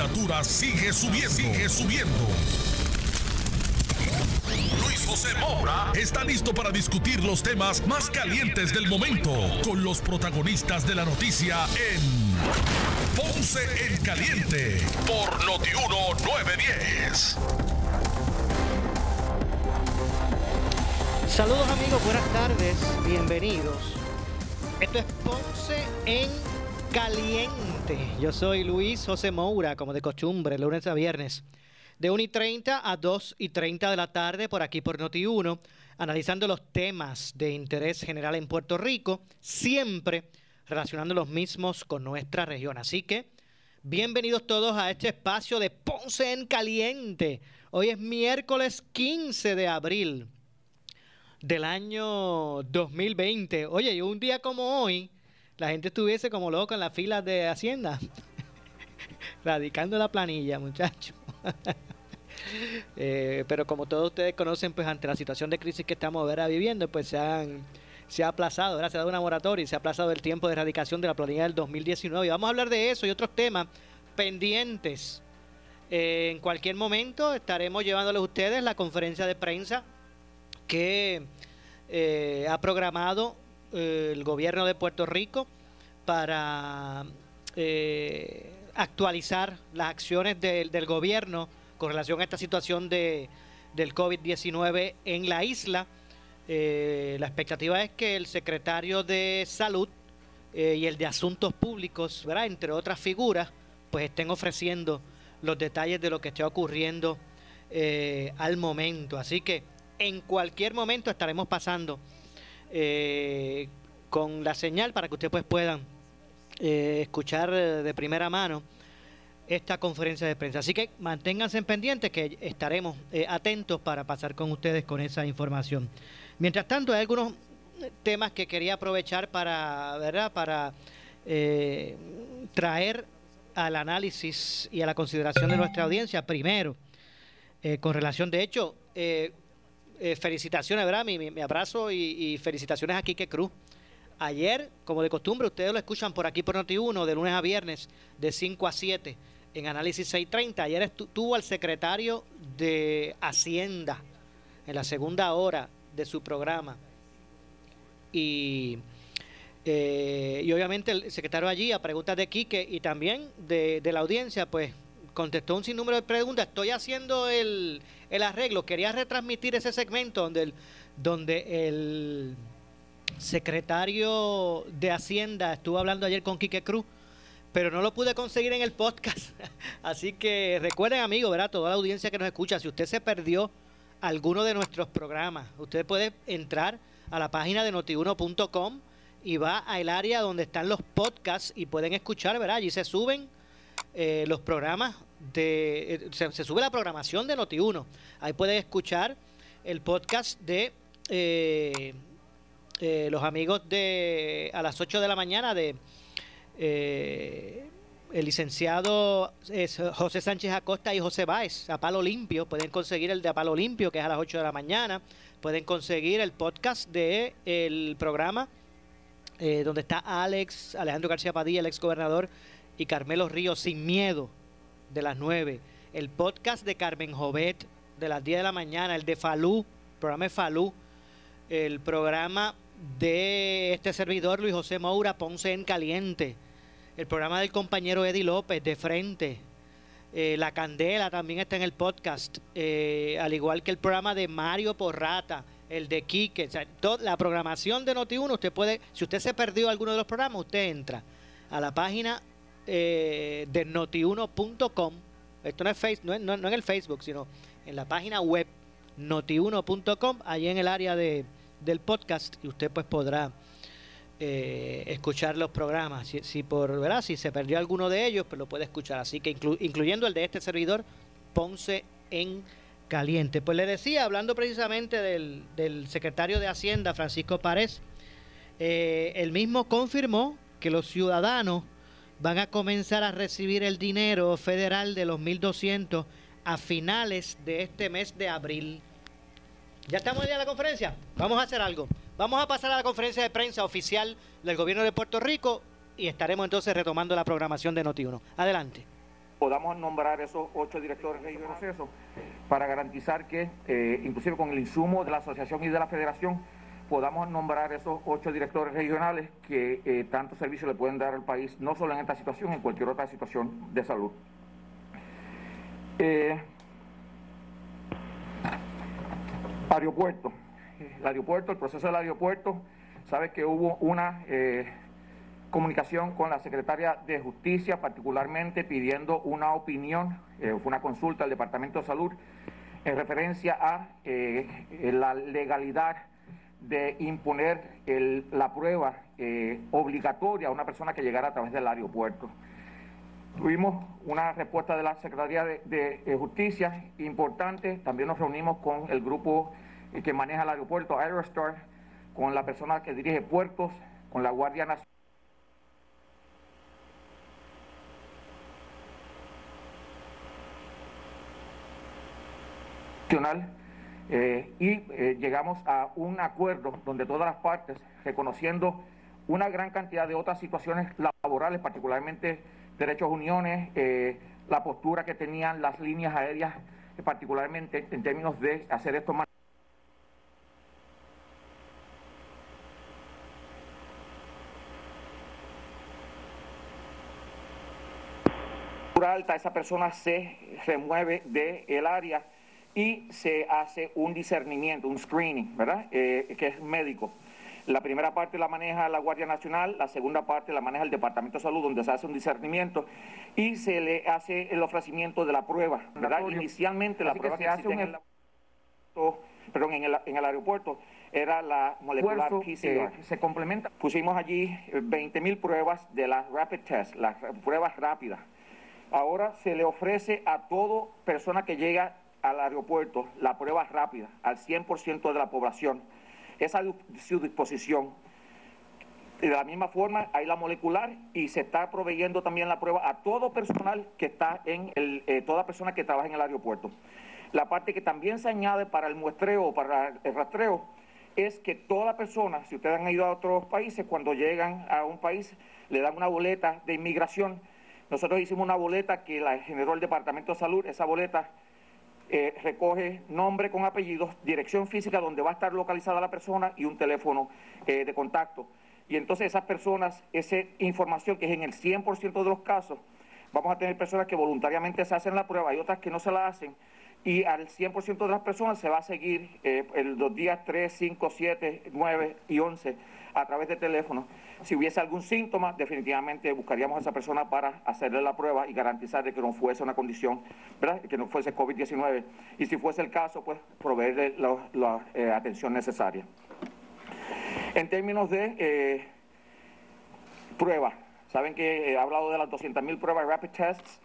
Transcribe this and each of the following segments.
temperatura sigue subiendo. Sigue subiendo. Luis José Moura está listo para discutir los temas más calientes del momento con los protagonistas de la noticia en Ponce en Caliente por Notiuno 910. Saludos amigos, buenas tardes, bienvenidos. Esto es Ponce en Caliente. Yo soy Luis José Moura, como de costumbre, lunes a viernes, de 1 y 30 a 2 y 30 de la tarde, por aquí por Noti1, analizando los temas de interés general en Puerto Rico, siempre relacionando los mismos con nuestra región. Así que, bienvenidos todos a este espacio de Ponce en Caliente. Hoy es miércoles 15 de abril del año 2020. Oye, y un día como hoy, la gente estuviese como loca en las filas de Hacienda, radicando la planilla, muchachos. Eh, pero como todos ustedes conocen, pues ante la situación de crisis que estamos ahora viviendo, pues se han se ha aplazado, ¿verdad? se ha dado una moratoria y se ha aplazado el tiempo de erradicación de la planilla del 2019. Y vamos a hablar de eso y otros temas pendientes. Eh, en cualquier momento estaremos llevándoles a ustedes la conferencia de prensa que eh, ha programado eh, el gobierno de Puerto Rico para eh, actualizar las acciones del, gobierno con relación a esta situación de, del COVID-19 en la isla. Eh, la expectativa es que el secretario de Salud y el de Asuntos Públicos, entre otras figuras, pues estén ofreciendo los detalles de lo que esté ocurriendo al momento. Así que en cualquier momento estaremos pasando eh, con la señal para que ustedes pues puedan eh, escuchar eh, de primera mano esta conferencia de prensa. Así que manténganse en pendientes que estaremos atentos para pasar con ustedes con esa información. Mientras tanto, hay algunos temas que quería aprovechar para, ¿verdad? Para eh, traer al análisis y a la consideración de nuestra audiencia. Primero, con relación, de hecho, eh, felicitaciones, ¿verdad? Mi, abrazo y, felicitaciones a Quique Cruz. Ayer, como de costumbre, ustedes lo escuchan por aquí por Noti1, de lunes a viernes, de 5 a 7, en Análisis 630. Ayer estu- tuvo al secretario de Hacienda en la segunda hora de su programa. Y, eh, y obviamente el secretario allí, a preguntas de Quique y también de la audiencia, pues contestó un sinnúmero de preguntas. Estoy haciendo el, el arreglo. Quería retransmitir ese segmento donde el, donde el secretario de Hacienda estuvo hablando ayer con Quique Cruz, pero no lo pude conseguir en el podcast. Así que recuerden, amigos, ¿verdad? Toda la audiencia que nos escucha, si usted se perdió alguno de nuestros programas, usted puede entrar a la página de notiuno.com y va al área donde están los podcasts y pueden escuchar, ¿verdad? Allí se suben eh, los programas de eh, se, sube la programación de Noti1. Ahí pueden escuchar el podcast de eh, los amigos de a las 8 de la mañana de el licenciado José Sánchez Acosta y José Báez, a palo limpio. Pueden conseguir el de a palo limpio, que es a las 8 de la mañana. Pueden conseguir el podcast de el programa donde está Alex, Alejandro García Padilla, el ex gobernador, y Carmelo Ríos, sin miedo, de las 9. El podcast de Carmen Jovet, de las 10 de la mañana. El de Falú, programa de Falú. El programa de este servidor, Luis José Moura, Ponce en Caliente. El programa del compañero Eddie López, de frente. Eh, la Candela también está en el podcast, eh, al igual que el programa de Mario Porrata, el de Quique, o sea, to- la programación de Noti1, usted puede, si usted se perdió alguno de los programas, usted entra a la página eh, de notiuno.com, esto no es, no, en el Facebook, sino en la página web notiuno.com, allí en el área de, del podcast, y usted pues podrá eh, escuchar los programas. Si, por ¿verdad? si se perdió alguno de ellos, pues lo puede escuchar. Así que inclu- incluyendo el de este servidor, Ponce en Caliente. Pues le decía, hablando precisamente del, del secretario de Hacienda, Francisco Párez, eh, él mismo confirmó que los ciudadanos van a comenzar a recibir el dinero federal de los 1.200 a finales de este mes de abril. ¿Ya estamos en la conferencia? Vamos a hacer algo. Vamos a pasar a la conferencia de prensa oficial del gobierno de Puerto Rico y estaremos entonces retomando la programación de Noti1. Adelante. podamos nombrar esos ocho directores de proceso para garantizar que, eh, inclusive con el insumo de la asociación y de la federación, podamos nombrar esos ocho directores regionales que eh, tanto servicio le pueden dar al país, no solo en esta situación, en cualquier otra situación de salud. Eh, aeropuerto. El aeropuerto, el proceso del aeropuerto, sabe que hubo una comunicación con la secretaria de Justicia, particularmente pidiendo una opinión, eh, fue una consulta al Departamento de Salud en referencia a eh, la legalidad de imponer la prueba eh, obligatoria a una persona que llegara a través del aeropuerto. Tuvimos una respuesta de la Secretaría de, Justicia importante, también nos reunimos con el grupo que maneja el aeropuerto, Aerostar, con la persona que dirige puertos, con la Guardia Nacional. Eh, y eh, llegamos a un acuerdo donde todas las partes, reconociendo una gran cantidad de otras situaciones laborales, particularmente derechos uniones, eh, la postura que tenían las líneas aéreas, particularmente en términos de hacer esto más alta, esa persona se remueve del área y se hace un discernimiento, un screening, ¿verdad? Eh, que es médico. La primera parte la maneja la Guardia Nacional, la segunda parte la maneja el Departamento de Salud, donde se hace un discernimiento y se le hace el ofrecimiento de la prueba, ¿verdad? Inicialmente la prueba que, se hace en el, perdón, en el, en el aeropuerto era la molecular PCR. se complementa. Pusimos allí 20 mil pruebas de las rapid test, las pruebas rápidas. Ahora se le ofrece a toda persona que llega al aeropuerto la prueba rápida al 100% de la población. Es su disposición. De la misma forma, hay la molecular y se está proveyendo también la prueba a todo personal que está en el, eh, toda persona que trabaja en el aeropuerto. La parte que también se añade para el muestreo para el rastreo es que toda persona, si ustedes han ido a otros países, cuando llegan a un país, le dan una boleta de inmigración. Nosotros hicimos una boleta que la generó el Departamento de Salud, esa boleta eh, recoge nombre con apellidos, dirección física donde va a estar localizada la persona y un teléfono eh, de contacto. Y entonces esas personas, esa información que es en el 100% de los casos, vamos a tener personas que voluntariamente se hacen la prueba y otras que no se la hacen y al 100% de las personas se va a seguir eh, los días 3, 5, 7, 9 y 11 a través de teléfono. Si hubiese algún síntoma, definitivamente buscaríamos a esa persona para hacerle la prueba y garantizar que no fuese una condición, ¿verdad? que no fuese COVID-19. Y si fuese el caso, pues proveerle la, eh, atención necesaria. En términos de eh, pruebas, saben que he hablado de las 200.000 pruebas rapid tests.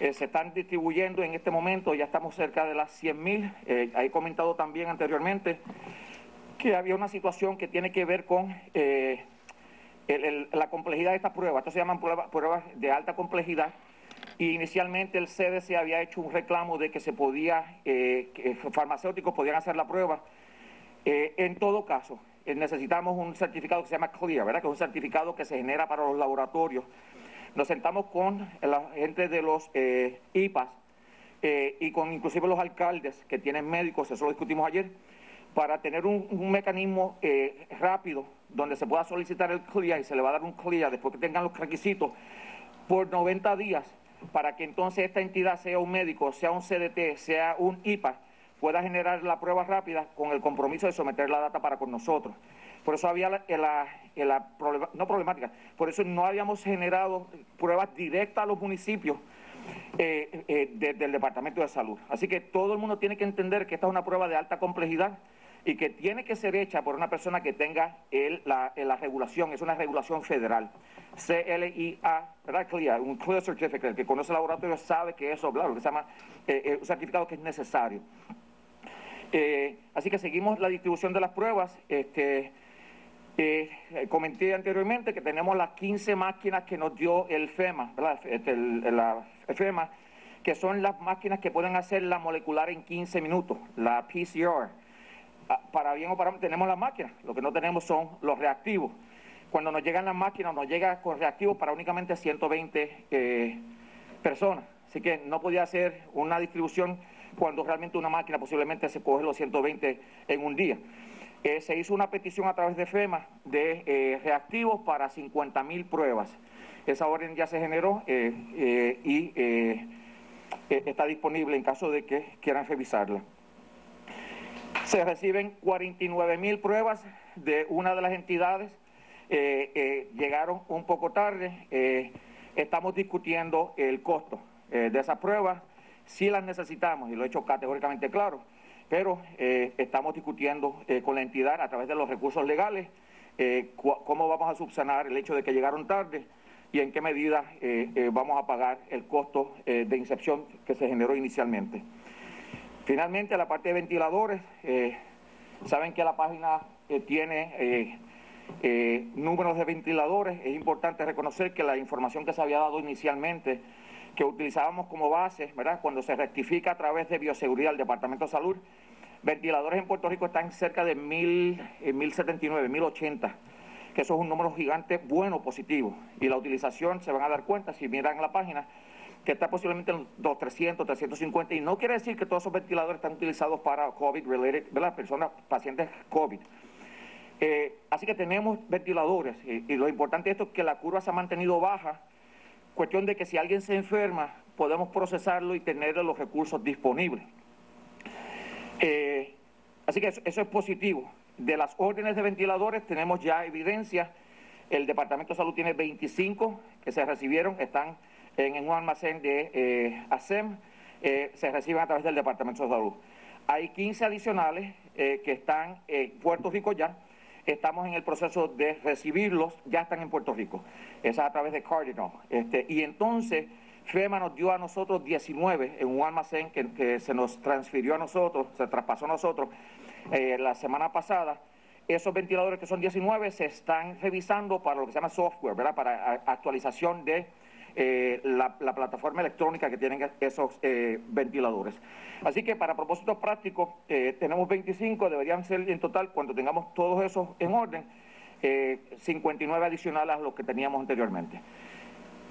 Eh, se están distribuyendo en este momento, ya estamos cerca de las 100.000. Eh, he comentado también anteriormente que había una situación que tiene que ver con eh, la complejidad de estas pruebas. Estas se llaman pruebas, de alta complejidad. Y inicialmente el CDC había hecho un reclamo de que se podía, que farmacéuticos podían hacer la prueba. en todo caso, necesitamos un certificado que se llama CLIA, ¿verdad? Que es un certificado que se genera para los laboratorios nos sentamos con la gente de los eh, IPAS eh, y con inclusive los alcaldes que tienen médicos, eso lo discutimos ayer, para tener un, mecanismo eh, rápido donde se pueda solicitar el CLIA y se le va a dar un CLIA después que tengan los requisitos por 90 días para que entonces esta entidad sea un médico, sea un CDT, sea un IPA, pueda generar la prueba rápida con el compromiso de someter la data para con nosotros. Por eso había la, no problemática, por eso no habíamos generado pruebas directas a los municipios eh, eh, del Departamento de Salud. Así que todo el mundo tiene que entender que esta es una prueba de alta complejidad y que tiene que ser hecha por una persona que tenga la, regulación, es una regulación federal. CLIA, ¿verdad? CLIA, un Clear Certificate, el que conoce el laboratorio sabe que eso, claro, que se llama eh, un certificado que es necesario. así que seguimos la distribución de las pruebas. Este, eh, comenté anteriormente que tenemos las 15 máquinas que nos dio el FEMA, este, la FEMA, que son las máquinas que pueden hacer la molecular en 15 minutos, la PCR. Para bien o para mal tenemos las máquinas, lo que no tenemos son los reactivos. Cuando nos llegan las máquinas, nos llega con reactivos para únicamente 120 eh, personas. así que no podía hacer una distribución cuando realmente una máquina posiblemente se coge los 120 en un día. Eh, se hizo una petición a través de FEMA de eh, reactivos para 50 mil pruebas. Esa orden ya se generó y está disponible en caso de que quieran revisarla. Se reciben 49 mil pruebas de una de las entidades. llegaron un poco tarde. estamos discutiendo el costo de esas pruebas. Si las necesitamos, y lo he hecho categóricamente claro pero eh, estamos discutiendo eh, con la entidad a través de los recursos legales eh, cómo vamos a subsanar el hecho de que llegaron tarde y en qué medida vamos a pagar el costo de incepción que se generó inicialmente. Finalmente, la parte de ventiladores, saben que la página tiene números de ventiladores, es importante reconocer que la información que se había dado inicialmente que utilizábamos como base, ¿verdad? Cuando se rectifica a través de bioseguridad del Departamento de Salud, ventiladores en Puerto Rico están cerca de mil, 1079, eh, 1080, que eso es un número gigante bueno, positivo. Y la utilización, se van a dar cuenta, si miran la página, que está posiblemente en los 300, 350, y no quiere decir que todos esos ventiladores están utilizados para COVID-related, ¿verdad? Personas, pacientes COVID. Eh, así que tenemos ventiladores, y, lo importante de esto es que la curva se ha mantenido baja, Cuestión de que si alguien se enferma, podemos procesarlo y tener los recursos disponibles. Eh, así que eso, es positivo. De las órdenes de ventiladores tenemos ya evidencia. El Departamento de Salud tiene 25 que se recibieron, están en, un almacén de eh, ASEM, eh, se reciben a través del Departamento de Salud. Hay 15 adicionales que están en Puerto Rico ya estamos en el proceso de recibirlos, ya están en Puerto Rico. Esa es a través de Cardinal. Este, y entonces FEMA nos dio a nosotros 19 en un almacén que, se nos transfirió a nosotros, se traspasó a nosotros eh, la semana pasada. Esos ventiladores que son 19 se están revisando para lo que se llama software, ¿verdad? Para actualización de eh, la, plataforma electrónica que tienen esos eh, ventiladores. Así que para propósitos prácticos, eh, tenemos 25, deberían ser en total, cuando tengamos todos esos en orden, 59 adicionales a los que teníamos anteriormente.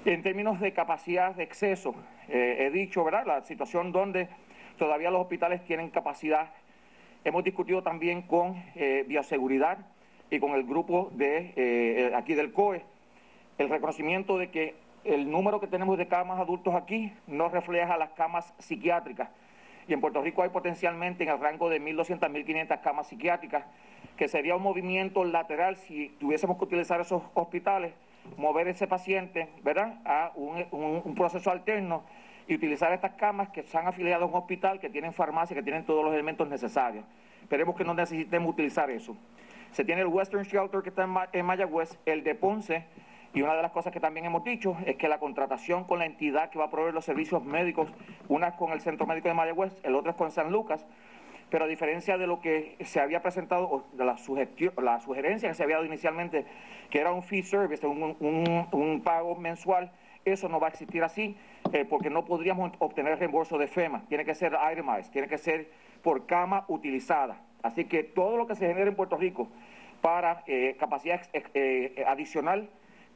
En términos de capacidad de exceso, he dicho, ¿verdad?, la situación donde todavía los hospitales tienen capacidad. Hemos discutido también con bioseguridad y con el grupo de aquí del COE el reconocimiento de que el número que tenemos de camas adultos aquí no refleja las camas psiquiátricas. Y en Puerto Rico hay potencialmente en el rango de 1.200, 1.500 camas psiquiátricas, que sería un movimiento lateral si tuviésemos que utilizar esos hospitales, mover ese paciente, ¿verdad?, a un, proceso alterno y utilizar estas camas que están afiliadas a un hospital, que tienen farmacia, que tienen todos los elementos necesarios. Esperemos que no necesitemos utilizar eso. Se tiene el Western Shelter que está en, en Mayagüez, el de Ponce, y una de las cosas que también hemos dicho es que la contratación con la entidad que va a proveer los servicios médicos, una es con el Centro Médico de Mayagüez, el otro es con San Lucas, pero a diferencia de lo que se había presentado, de la, la sugerencia que se había dado inicialmente, que era un fee service, un, pago mensual, eso no va a existir así, eh, porque no podríamos obtener reembolso de FEMA. Tiene que ser itemized, tiene que ser por cama utilizada. Así que todo lo que se genere en Puerto Rico para eh, capacidad eh, adicional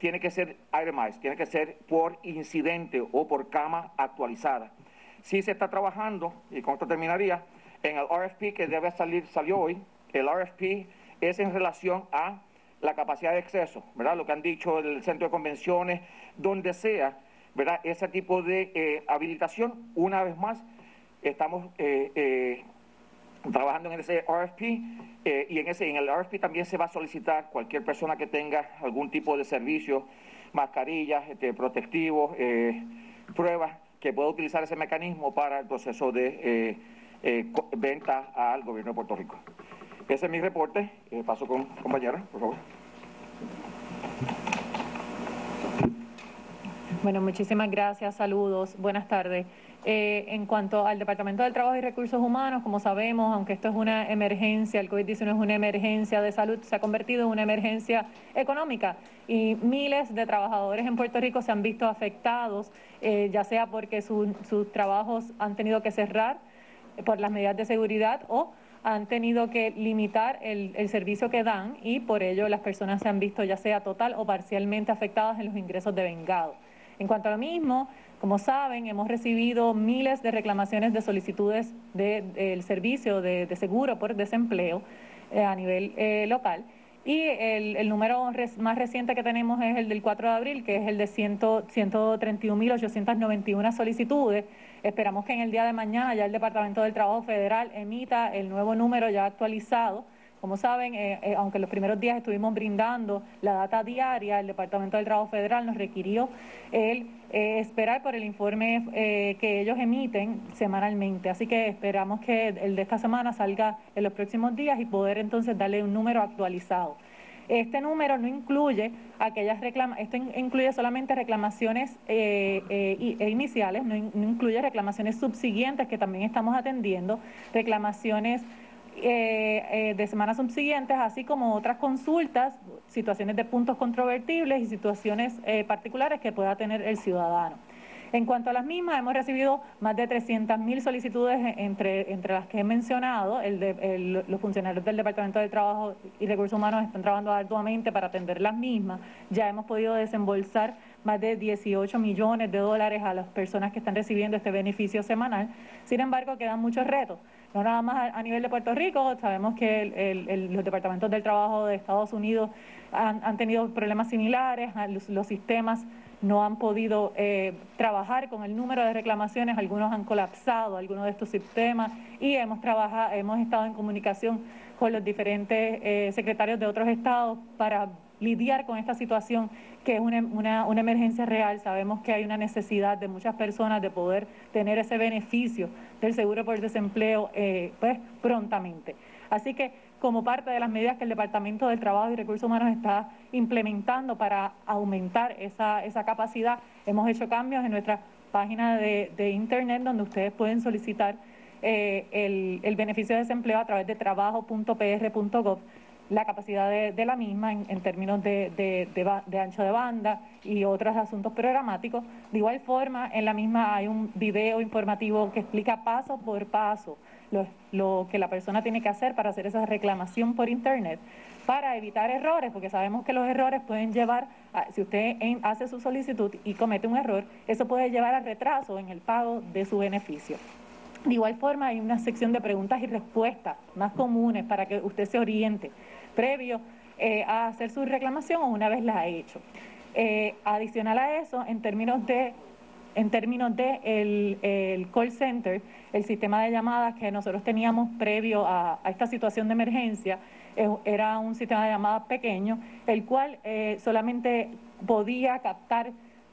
tiene que ser itemized, tiene que ser por incidente o por cama actualizada. Sí se está trabajando, y con esto terminaría, en el RFP que debe salir, salió hoy, el RFP es en relación a la capacidad de exceso, ¿verdad? Lo que han dicho el centro de convenciones, donde sea, ¿verdad? Ese tipo de eh, habilitación, una vez más, estamos eh, eh, trabajando en ese RFP eh, y en ese en el RFP también se va a solicitar cualquier persona que tenga algún tipo de servicio, mascarillas, este, protectivos, eh, pruebas que pueda utilizar ese mecanismo para el proceso de eh, venta al gobierno de Puerto Rico. Ese es mi reporte. paso con compañera, por favor. Bueno, muchísimas gracias, saludos, buenas tardes. Eh, en cuanto al Departamento del Trabajo y Recursos Humanos, como sabemos, aunque esto es una emergencia, el COVID-19 es una emergencia de salud, se ha convertido en una emergencia económica y miles de trabajadores en Puerto Rico se han visto afectados, eh, ya sea porque sus trabajos han tenido que cerrar por las medidas de seguridad o han tenido que limitar el, el, servicio que dan y por ello las personas se han visto ya sea total o parcialmente afectadas en los ingresos de vengado. En cuanto a lo mismo, Como saben, hemos recibido miles de reclamaciones de solicitudes del servicio de, seguro por desempleo eh, a nivel eh, local. Y el, número más reciente que tenemos es el del 4 de abril, que es el de 131.891 solicitudes. Esperamos que en el día de mañana ya el Departamento del Trabajo Federal emita el nuevo número ya actualizado como saben, eh, eh, aunque los primeros días estuvimos brindando la data diaria, el Departamento del Trabajo Federal nos requirió el eh, esperar por el informe que ellos emiten semanalmente. Así que esperamos que el de esta semana salga en los próximos días y poder entonces darle un número actualizado. Este número no incluye aquellas reclamaciones, esto incluye solamente reclamaciones e iniciales, no incluye reclamaciones subsiguientes que también estamos atendiendo, reclamaciones eh, eh, de semanas subsiguientes, así como otras consultas, situaciones de puntos controvertibles y situaciones eh, particulares que pueda tener el ciudadano. En cuanto a las mismas, hemos recibido más de 300.000 solicitudes entre, entre las que he mencionado. Los funcionarios del Departamento de Trabajo y Recursos Humanos están trabajando arduamente para atender las mismas. Ya hemos podido desembolsar más de 18 millones de dólares a las personas que están recibiendo este beneficio semanal. Sin embargo, quedan muchos retos no nada más a, nivel de Puerto Rico, sabemos que los departamentos del trabajo de Estados Unidos han, tenido problemas similares, los, sistemas no han podido eh, trabajar con el número de reclamaciones, algunos han colapsado algunos de estos sistemas y hemos trabajado, hemos estado en comunicación con los diferentes eh, secretarios de otros estados para lidiar con esta situación que es una, una, emergencia real. Sabemos que hay una necesidad de muchas personas de poder tener ese beneficio del seguro por desempleo eh, pues, prontamente. Así que como parte de las medidas que el Departamento del Trabajo y Recursos Humanos está implementando para aumentar esa, esa capacidad, hemos hecho cambios en nuestra página de, Internet donde ustedes pueden solicitar eh, el, el beneficio de desempleo a través de trabajo.pr.gov la capacidad de, la misma en, términos de, ancho de banda y otros asuntos programáticos. De igual forma, en la misma hay un video informativo que explica paso por paso lo, que la persona tiene que hacer para hacer esa reclamación por Internet para evitar errores, porque sabemos que los errores pueden llevar, si usted hace su solicitud y comete un error, eso puede llevar a retraso en el pago de su beneficio. De igual forma, hay una sección de preguntas y respuestas más comunes para que usted se oriente previo eh, a hacer su reclamación o una vez la ha hecho. Eh, adicional a eso, en términos de en términos de el, call center, el sistema de llamadas que nosotros teníamos previo a, esta situación de emergencia, eh, era un sistema de llamadas pequeño, el cual solamente podía captar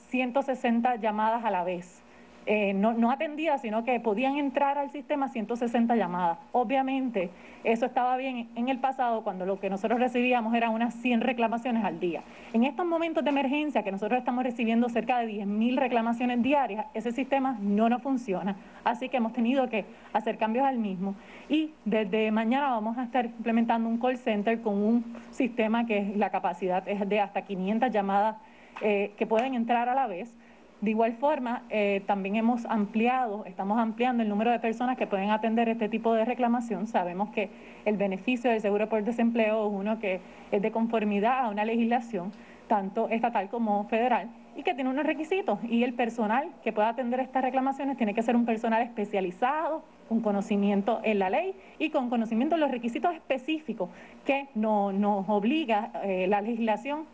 160 llamadas a la vez. Eh, no, no atendía, sino que podían entrar al sistema 160 llamadas. Obviamente, eso estaba bien en el pasado cuando lo que nosotros recibíamos era unas 100 reclamaciones al día. En estos momentos de emergencia, que nosotros estamos recibiendo cerca de 10.000 reclamaciones diarias, ese sistema no nos funciona. Así que hemos tenido que hacer cambios al mismo. Y desde mañana vamos a estar implementando un call center con un sistema que la capacidad es de hasta 500 llamadas eh, que pueden entrar a la vez de igual forma, eh, también hemos ampliado, estamos ampliando el número de personas que pueden atender este tipo de reclamación. Sabemos que el beneficio del seguro por desempleo es uno que es de conformidad a una legislación, tanto estatal como federal, y que tiene unos requisitos. Y el personal que pueda atender estas reclamaciones tiene que ser un personal especializado, con conocimiento en la ley y con conocimiento de los requisitos específicos que nos obliga eh, la legislación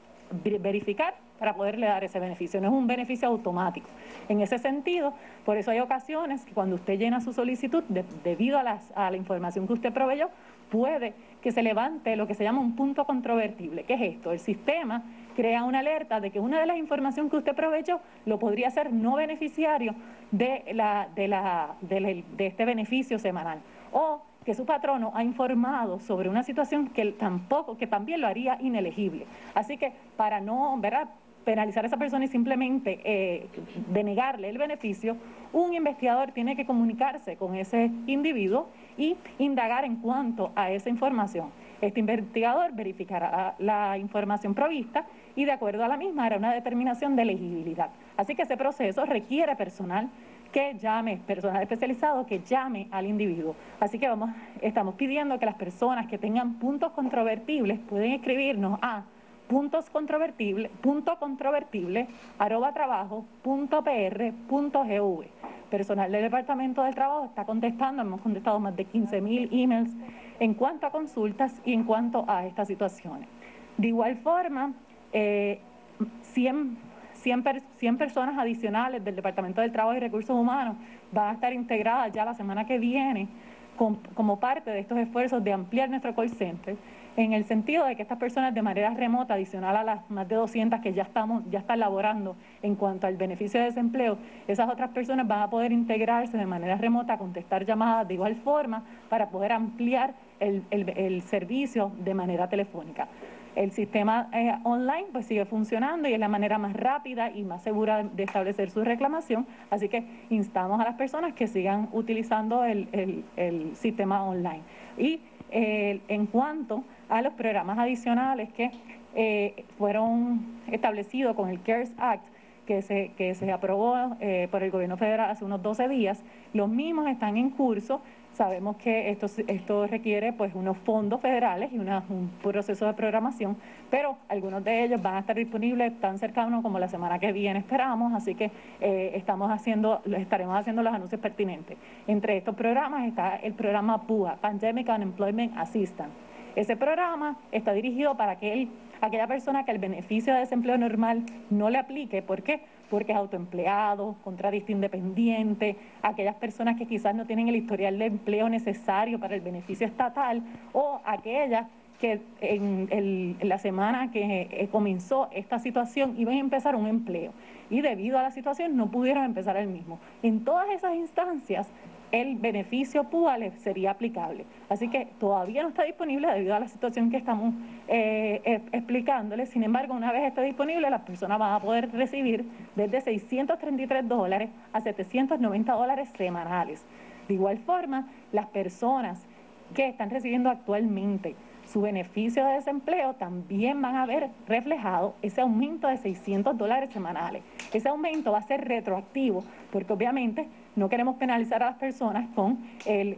verificar para poderle dar ese beneficio. No es un beneficio automático. En ese sentido, por eso hay ocasiones que cuando usted llena su solicitud, debido a, la información que usted proveyó, puede que se levante lo que se llama un punto controvertible. ¿Qué es esto? El sistema crea una alerta de que una de las informaciones que usted proveyó lo podría ser no beneficiario de, la, de, la, de, de este beneficio semanal. O que su patrono ha informado sobre una situación que tampoco, que también lo haría inelegible. Así que para no, ¿verdad? penalizar a esa persona y simplemente eh, denegarle el beneficio, un investigador tiene que comunicarse con ese individuo y indagar en cuanto a esa información. Este investigador verificará la información provista y de acuerdo a la misma hará una determinación de elegibilidad. Así que ese proceso requiere personal que llame, personal especializado que llame al individuo. Así que vamos, estamos pidiendo que las personas que tengan puntos controvertibles pueden escribirnos a puntos controvertible, gv. Personal del Departamento del Trabajo está contestando, hemos contestado más de 15 mil emails en cuanto a consultas y en cuanto a estas situaciones. De igual forma, eh, 100, 100, personas adicionales del Departamento del Trabajo y Recursos Humanos van a estar integradas ya la semana que viene como parte de estos esfuerzos de ampliar nuestro call center en el sentido de que estas personas de manera remota, adicional a las más de 200 que ya, estamos, ya están laborando en cuanto al beneficio de desempleo, esas otras personas van a poder integrarse de manera remota, contestar llamadas de igual forma para poder ampliar el, servicio de manera telefónica. El sistema eh, online pues sigue funcionando y es la manera más rápida y más segura de establecer su reclamación, así que instamos a las personas que sigan utilizando el, sistema online. Y eh, en cuanto a los programas adicionales que eh, fueron establecidos con el CARES Act, que se, que se aprobó eh, por el gobierno federal hace unos 12 días. Los mismos están en curso. Sabemos que esto, esto requiere pues unos fondos federales y un proceso de programación, pero algunos de ellos van a estar disponibles tan cercanos como la semana que viene esperamos, así que eh, estamos haciendo, estaremos haciendo los anuncios pertinentes. Entre estos programas está el programa PUA, Pandemic Unemployment Assistance ese programa está dirigido para aquel, aquella persona que el beneficio de desempleo normal no le aplique. ¿Por qué? Porque es autoempleado, contratista independiente, aquellas personas que quizás no tienen el historial de empleo necesario para el beneficio estatal o aquellas que en, la semana que eh, comenzó esta situación iban a empezar un empleo y debido a la situación no pudieron empezar el mismo. En todas esas instancias el beneficio PUA sería aplicable. Así que todavía no está disponible debido a la situación que estamos eh, eh, explicándoles. Sin embargo, una vez esté disponible, las personas van a poder recibir desde 633 dólares a 790 dólares semanales. De igual forma, las personas que están recibiendo actualmente su beneficio de desempleo también van a ver reflejado ese aumento de 600 dólares semanales. Ese aumento va a ser retroactivo porque obviamente no queremos penalizar a las personas con el,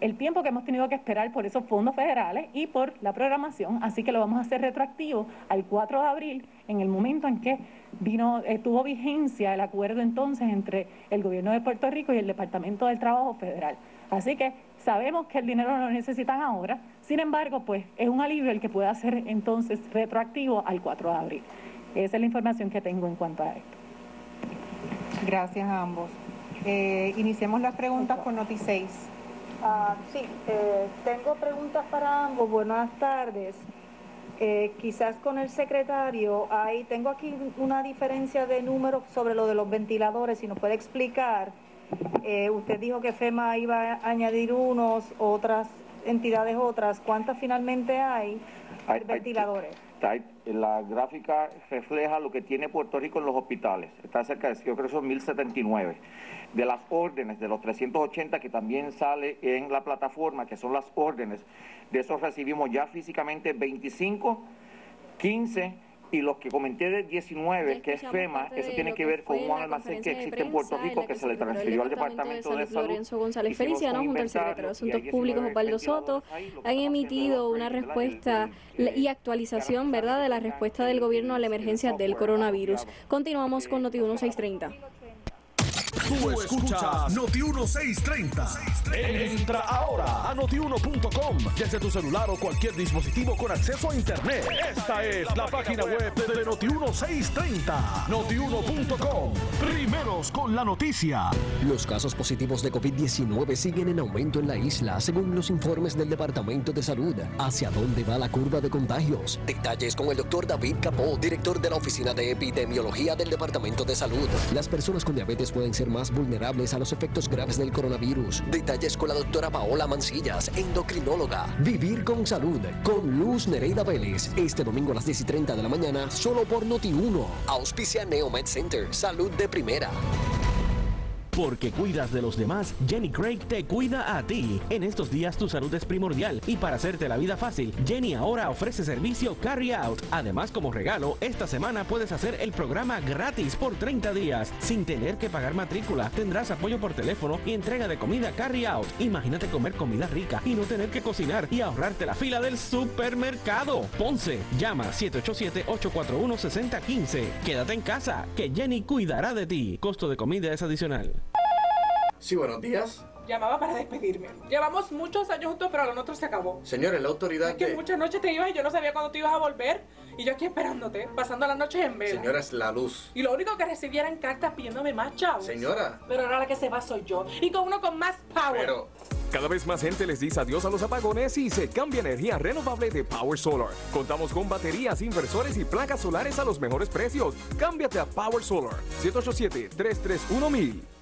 el, tiempo que hemos tenido que esperar por esos fondos federales y por la programación, así que lo vamos a hacer retroactivo al 4 de abril, en el momento en que vino, eh, tuvo vigencia el acuerdo entonces entre el gobierno de Puerto Rico y el Departamento del Trabajo Federal. Así que sabemos que el dinero lo necesitan ahora, sin embargo, pues es un alivio el que pueda ser entonces retroactivo al 4 de abril. Esa es la información que tengo en cuanto a esto. Gracias a ambos. Eh, iniciemos las preguntas con Noti 6. Ah, sí, eh, tengo preguntas para ambos. Buenas tardes. Eh, quizás con el secretario, ahí tengo aquí una diferencia de números sobre lo de los ventiladores, si nos puede explicar. Eh, usted dijo que FEMA iba a añadir unos, otras entidades otras. ¿Cuántas finalmente hay, hay ventiladores? la gráfica refleja lo que tiene Puerto Rico en los hospitales. Está cerca de, yo creo que son 1079. De las órdenes, de los 380 que también sale en la plataforma, que son las órdenes, de esos recibimos ya físicamente 25, 15 y los que comenté de 19, que es FEMA, eso tiene que ver con un almacén que existe en Puerto Rico que se le transfirió al Departamento de, Salud. Lorenzo González Feliciano, junto al secretario de Asuntos Públicos, Osvaldo Soto, han emitido una respuesta y actualización, ¿verdad?, de la respuesta del gobierno a la emergencia del coronavirus. Continuamos con Noti 1630. Tú escuchas Noti 1630. Entra ahora a notiuno.com desde tu celular o cualquier dispositivo con acceso a internet. Esta es la página web de Noti 1630. Notiuno.com. Primeros con la noticia. Los casos positivos de COVID-19 siguen en aumento en la isla, según los informes del Departamento de Salud. ¿Hacia dónde va la curva de contagios? Detalles con el doctor David Capó, director de la Oficina de Epidemiología del Departamento de Salud. Las personas con diabetes pueden ser más vulnerables a los efectos graves del coronavirus. Detalles con la doctora Paola Mancillas, endocrinóloga. Vivir con salud con Luz Nereida Vélez. Este domingo a las 10 y 30 de la mañana, solo por Noti 1. Auspicia Neomed Center. Salud de primera. Porque cuidas de los demás, Jenny Craig te cuida a ti. En estos días tu salud es primordial y para hacerte la vida fácil, Jenny ahora ofrece servicio Carry Out. Además, como regalo, esta semana puedes hacer el programa gratis por 30 días sin tener que pagar matrícula. Tendrás apoyo por teléfono y entrega de comida Carry Out. Imagínate comer comida rica y no tener que cocinar y ahorrarte la fila del supermercado. Ponce, llama 787-841-6015. Quédate en casa, que Jenny cuidará de ti. Costo de comida es adicional. Sí, buenos días. Llamaba para despedirme. Llevamos muchos años juntos, pero lo nuestro se acabó. Señores, la autoridad es que muchas noches te ibas y yo no sabía cuándo te ibas a volver. Y yo aquí esperándote, pasando las noches en vela. Señora, es la luz. Y lo único que recibía eran cartas pidiéndome más chavos. Señora. Pero ahora la que se va soy yo. Y con uno con más power. Pero... Cada vez más gente les dice adiós a los apagones y se cambia energía renovable de Power Solar. Contamos con baterías, inversores y placas solares a los mejores precios. Cámbiate a Power Solar. 787-331-1000.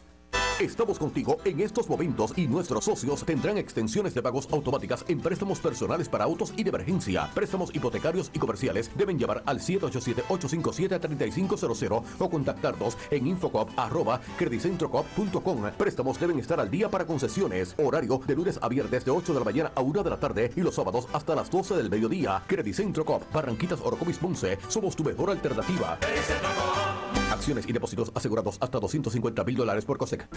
Estamos contigo en estos momentos y nuestros socios tendrán extensiones de pagos automáticas en préstamos personales para autos y de emergencia. Préstamos hipotecarios y comerciales deben llamar al 787-857-3500 o contactarnos en infocop.com. Préstamos deben estar al día para concesiones. Horario de lunes a viernes de 8 de la mañana a 1 de la tarde y los sábados hasta las 12 del mediodía. Credicentro Cop, Barranquitas Orocovis Ponce. Somos tu mejor alternativa. Acciones y depósitos asegurados hasta 250 mil dólares por COSEC.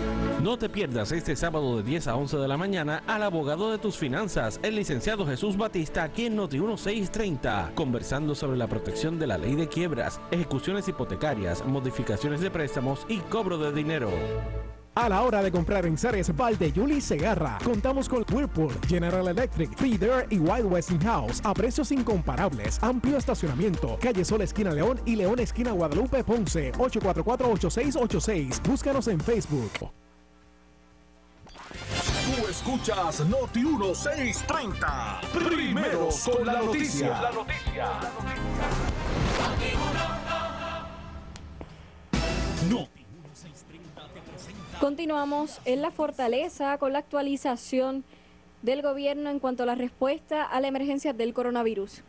No te pierdas este sábado de 10 a 11 de la mañana al abogado de tus finanzas, el licenciado Jesús Batista, aquí en Noti 1630, conversando sobre la protección de la ley de quiebras, ejecuciones hipotecarias, modificaciones de préstamos y cobro de dinero. A la hora de comprar en Ceres Valde Yuli Segarra, contamos con Whirlpool, General Electric, Feeder y Wild House a precios incomparables. Amplio estacionamiento. Calle Sol esquina León y León esquina Guadalupe Ponce 844-8686. Búscanos en Facebook. Tú escuchas Noti 1630. Primeros con la noticia. La noticia. Continuamos en la fortaleza con la actualización del gobierno en cuanto a la respuesta a la emergencia del coronavirus.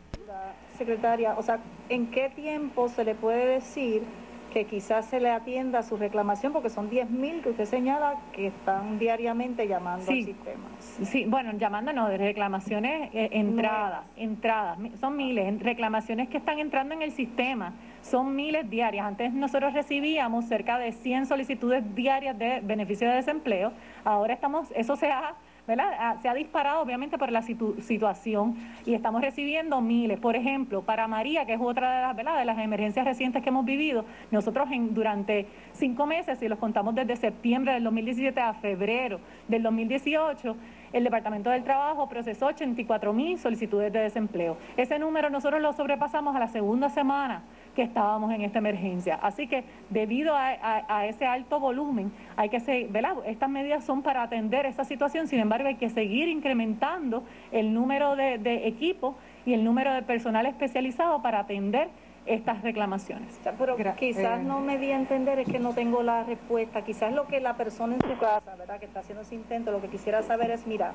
Secretaria, o sea, ¿en qué tiempo se le puede decir que quizás se le atienda su reclamación? Porque son 10.000 que usted señala que están diariamente llamando al sistema. Sí, bueno, llamando de reclamaciones, eh, entradas, entradas, son miles, reclamaciones que están entrando en el sistema son miles diarias. Antes nosotros recibíamos cerca de 100 solicitudes diarias de beneficio de desempleo. Ahora estamos, eso se ha, ¿verdad? se ha disparado obviamente por la situación y estamos recibiendo miles. Por ejemplo, para María, que es otra de las, de las emergencias recientes que hemos vivido, nosotros en, durante cinco meses, si los contamos desde septiembre del 2017 a febrero del 2018, el Departamento del Trabajo procesó 84 mil solicitudes de desempleo. Ese número nosotros lo sobrepasamos a la segunda semana que estábamos en esta emergencia. Así que debido a, ese alto volumen, hay que seguir, ¿verdad? Estas medidas son para atender esa situación, sin embargo hay que seguir incrementando el número de, de equipos y el número de personal especializado para atender estas reclamaciones. pero quizás eh. no me di a entender es que no tengo la respuesta. Quizás lo que la persona en su casa, ¿verdad? Que está haciendo ese intento, lo que quisiera saber es, mira,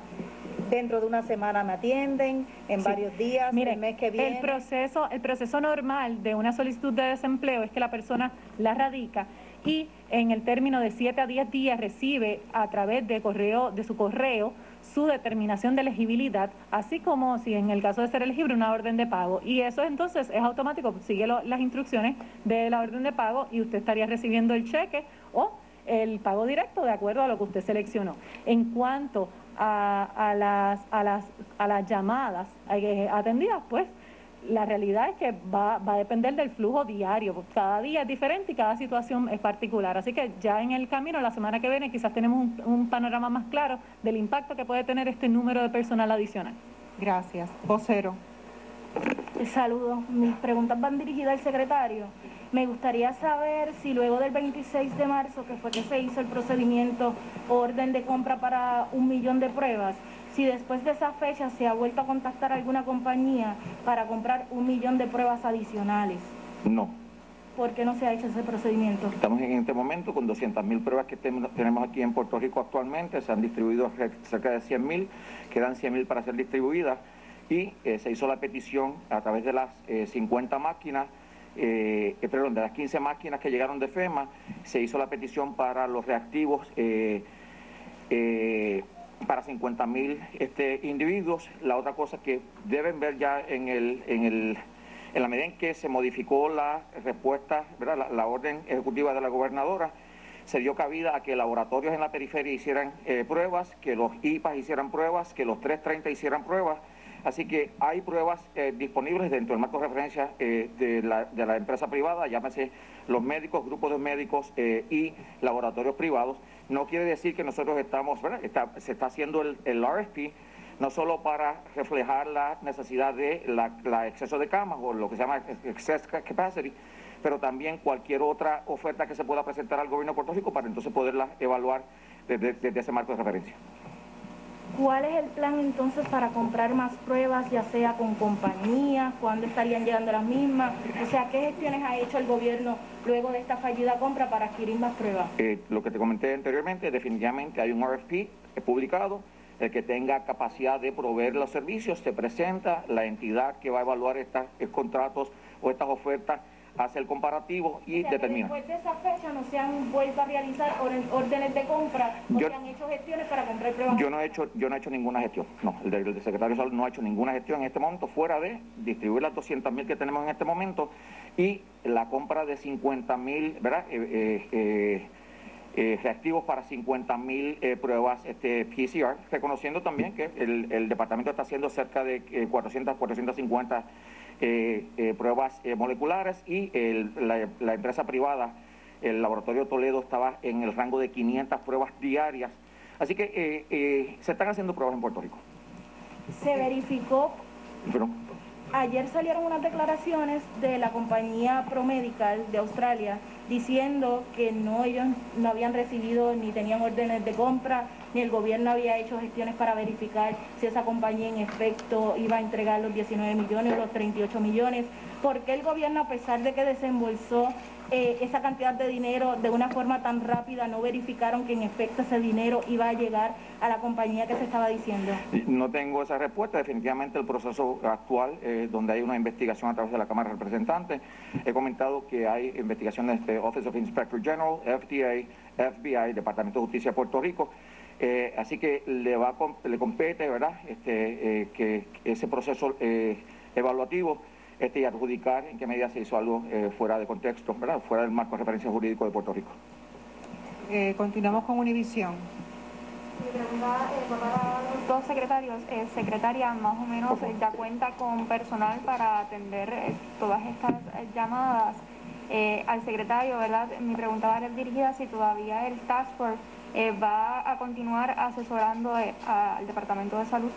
dentro de una semana me atienden, en varios días, el mes que viene. El proceso, el proceso normal de una solicitud de desempleo es que la persona la radica y en el término de 7 a 10 días recibe a través de correo de su correo su determinación de elegibilidad, así como si en el caso de ser elegible una orden de pago. Y eso entonces es automático, sigue las instrucciones de la orden de pago y usted estaría recibiendo el cheque o el pago directo de acuerdo a lo que usted seleccionó. En cuanto a, a, las, a, las, a las llamadas eh, atendidas, pues la realidad es que va, va, a depender del flujo diario. Cada día es diferente y cada situación es particular. Así que ya en el camino, la semana que viene, quizás tenemos un, panorama más claro del impacto que puede tener este número de personal adicional. Gracias. Vocero. Saludos. Mis preguntas van dirigidas al secretario. Me gustaría saber si luego del 26 de marzo, que fue que se hizo el procedimiento orden de compra para un millón de pruebas, si después de esa fecha se ha vuelto a contactar alguna compañía para comprar un millón de pruebas adicionales. No. ¿Por qué no se ha hecho ese procedimiento? Estamos en este momento con 200.000 pruebas que tenemos aquí en Puerto Rico actualmente, se han distribuido cerca de 100.000, quedan 100.000 para ser distribuidas y eh, se hizo la petición a través de las 50 eh, máquinas eh, eh, perdón, de las 15 máquinas que llegaron de FEMA, se hizo la petición para los reactivos eh, para 50 mil este, individuos. La otra cosa que deben ver ya en, el, en, el, en la medida en que se modificó la respuesta, ¿verdad? La, orden ejecutiva de la gobernadora, se dio cabida a que laboratorios en la periferia hicieran pruebas, que los IPAs hicieran pruebas, que los 330 hicieran pruebas Así que hay pruebas eh, disponibles dentro del marco de referencia eh, de, la, empresa privada, llámese los médicos, grupos de médicos eh, y laboratorios privados. No quiere decir que nosotros estamos, ¿verdad? se está haciendo el, RFP no solo para reflejar la necesidad de la, exceso de camas o lo que se llama excess capacity, pero también cualquier otra oferta que se pueda presentar al gobierno de Puerto Rico para entonces poderla evaluar desde ese marco de referencia. ¿Cuál es el plan entonces para comprar más pruebas, ya sea con compañías? ¿Cuándo estarían llegando las mismas? O sea, ¿qué gestiones ha hecho el gobierno luego de esta fallida compra para adquirir más pruebas? Eh, lo que te comenté anteriormente, definitivamente hay un RFP publicado. El que tenga capacidad de proveer los servicios se presenta, la entidad que va a evaluar estos contratos o estas ofertas hace el comparativo y determina. después de esa fecha no se han vuelto a realizar órdenes de compra o se han hecho gestiones para comprar pruebas. Yo no he hecho, yo no he hecho ninguna gestión, no, el, del secretario de salud no ha hecho ninguna gestión en este momento fuera de distribuir las 200 mil que tenemos en este momento y la compra de 50 mil, ¿verdad? Eh, eh, eh, reactivos para 50 mil pruebas este, PCR, reconociendo también que el, el, departamento está haciendo cerca de 400, 450 eh, eh, pruebas eh, moleculares y la, empresa privada, el laboratorio Toledo, estaba en el rango de 500 pruebas diarias. Así que se están haciendo pruebas en Puerto Rico. Se verificó. Ayer salieron unas declaraciones de la compañía Promedical de Australia diciendo que no ellos no habían recibido ni tenían órdenes de compra ni el gobierno había hecho gestiones para verificar si esa compañía en efecto iba a entregar los 19 millones o los 38 millones. ¿Por qué el gobierno, a pesar de que desembolsó eh, esa cantidad de dinero de una forma tan rápida, no verificaron que en efecto ese dinero iba a llegar a la compañía que se estaba diciendo? No tengo esa respuesta. Definitivamente el proceso actual, eh, donde hay una investigación a través de la Cámara de Representantes, he comentado que hay investigaciones de Office of Inspector General, FDA, FBI, Departamento de Justicia de Puerto Rico, eh, así que le va le compete, ¿verdad? Este, eh, que ese proceso eh, evaluativo este, y adjudicar en qué medida se hizo algo fuera de contexto, ¿verdad? Fuera del marco de referencia jurídico de Puerto Rico. continuamos con Univisión. Mi pregunta para los dos secretarios. secretaria, más o menos ya cuenta con personal para atender todas estas llamadas. al secretario, ¿verdad? Mi pregunta va a ser dirigida si todavía el Task Force eh, va a continuar asesorando eh, al Departamento de Salud.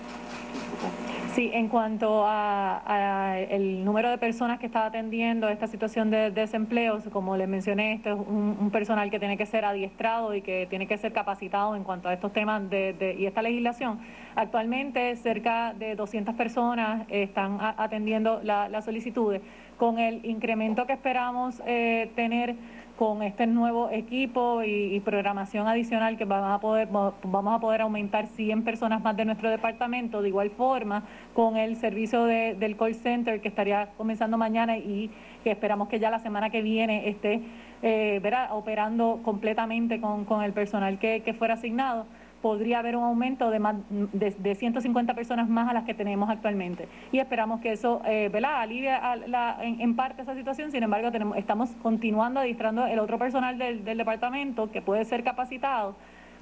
Sí, en cuanto a, el número de personas que está atendiendo esta situación de, desempleo, como les mencioné, este es un, personal que tiene que ser adiestrado y que tiene que ser capacitado en cuanto a estos temas de, y esta legislación. Actualmente cerca de 200 personas están atendiendo las solicitudes. Con el incremento que esperamos eh, tener con este nuevo equipo y, programación adicional que vamos a poder vamos a poder aumentar 100 personas más de nuestro departamento de igual forma con el servicio del call center que estaría comenzando mañana y que esperamos que ya la semana que viene esté eh, operando completamente con, con el personal que, que fuera asignado podría haber un aumento de, más, de, 150 personas más a las que tenemos actualmente. Y esperamos que eso eh, alivie en, parte esa situación. Sin embargo, tenemos, estamos continuando adiestrando el otro personal del departamento que puede ser capacitado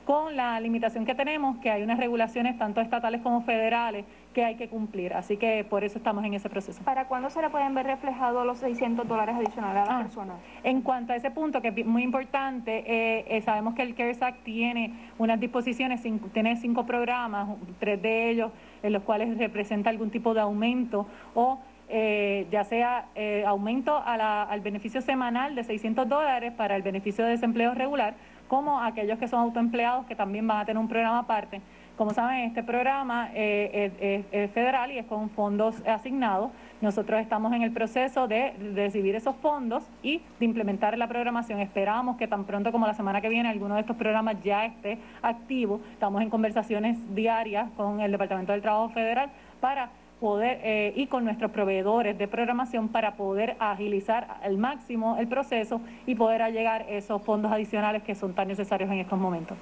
con la limitación que tenemos, que hay unas regulaciones tanto estatales como federales que hay que cumplir. Así que por eso estamos en ese proceso. ¿Para cuándo se le pueden ver reflejados los 600 dólares adicionales a las ah, personas? En cuanto a ese punto, que es muy importante, eh, eh, sabemos que el CARES Act tiene unas disposiciones, tiene cinco programas, tres de ellos en los cuales representa algún tipo de aumento o eh, ya sea aumento al beneficio semanal de 600 dólares para el beneficio de desempleo regular, como aquellos que son autoempleados que también van a tener un programa aparte. Como saben, este programa eh, es, federal y es con fondos asignados. Nosotros estamos en el proceso de, recibir esos fondos y de implementar la programación. Esperamos que tan pronto como la semana que viene alguno de estos programas ya esté activo. Estamos en conversaciones diarias con el Departamento del Trabajo Federal para poder eh, y con nuestros proveedores de programación para poder agilizar al máximo el proceso y poder llegar esos fondos adicionales que son tan necesarios en estos momentos.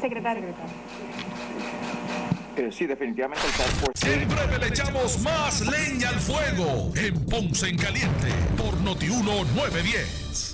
Secretario. Eh, sí, definitivamente el Task Force. En breve le echamos más leña al fuego en Ponce en Caliente por Notiuno 910.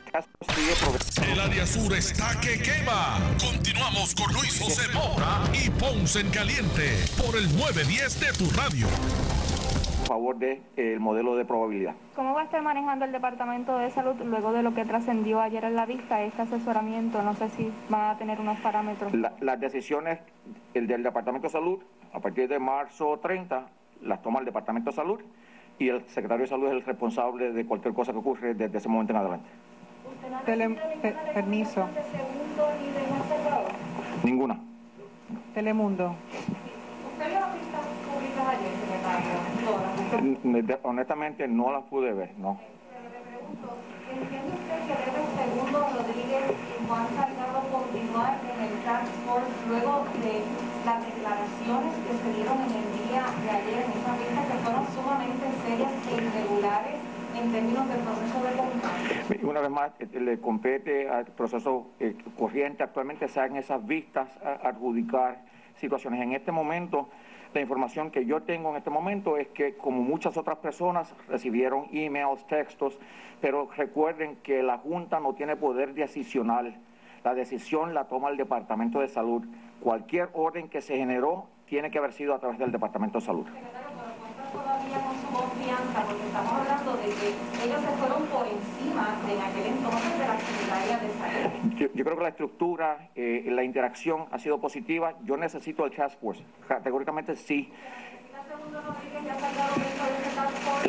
caso sigue progresando. El área sur está que quema. Continuamos con Luis José Moura y Ponce en Caliente por el 910 de tu radio. a favor del de, el modelo de probabilidad. ¿Cómo va a estar manejando el Departamento de Salud luego de lo que trascendió ayer en la vista, este asesoramiento? No sé si va a tener unos parámetros. La- las decisiones el del Departamento de Salud, a partir de marzo 30, las toma el Departamento de Salud y el Secretario de Salud es el responsable de cualquier cosa que ocurre desde ese momento en adelante. Tele- pe- permiso. Ninguna. Telemundo. ¿Usted vio las vistas públicas ayer, secretario? Honestamente no las pude ver, no. ¿Entiende usted que debe Segundo Rodríguez y Juan Salgado continuar en el Task Force luego de las declaraciones que se dieron en el día de ayer en esa vista que fueron sumamente serias e irregulares en términos del proceso de compra? Una vez más, eh, le compete al proceso eh, corriente. Actualmente se hacen esas vistas a adjudicar situaciones. En este momento, la información que yo tengo en este momento es que, como muchas otras personas, recibieron emails, textos, pero recuerden que la Junta no tiene poder decisional. La decisión la toma el Departamento de Salud. Cualquier orden que se generó tiene que haber sido a través del Departamento de Salud. todavía con su confianza, porque estamos hablando de que ellos se fueron por encima de en aquel entonces de la Secretaría de Salud. Yo, yo creo que la estructura, eh, la interacción ha sido positiva. Yo necesito el Task Force. Categóricamente sí.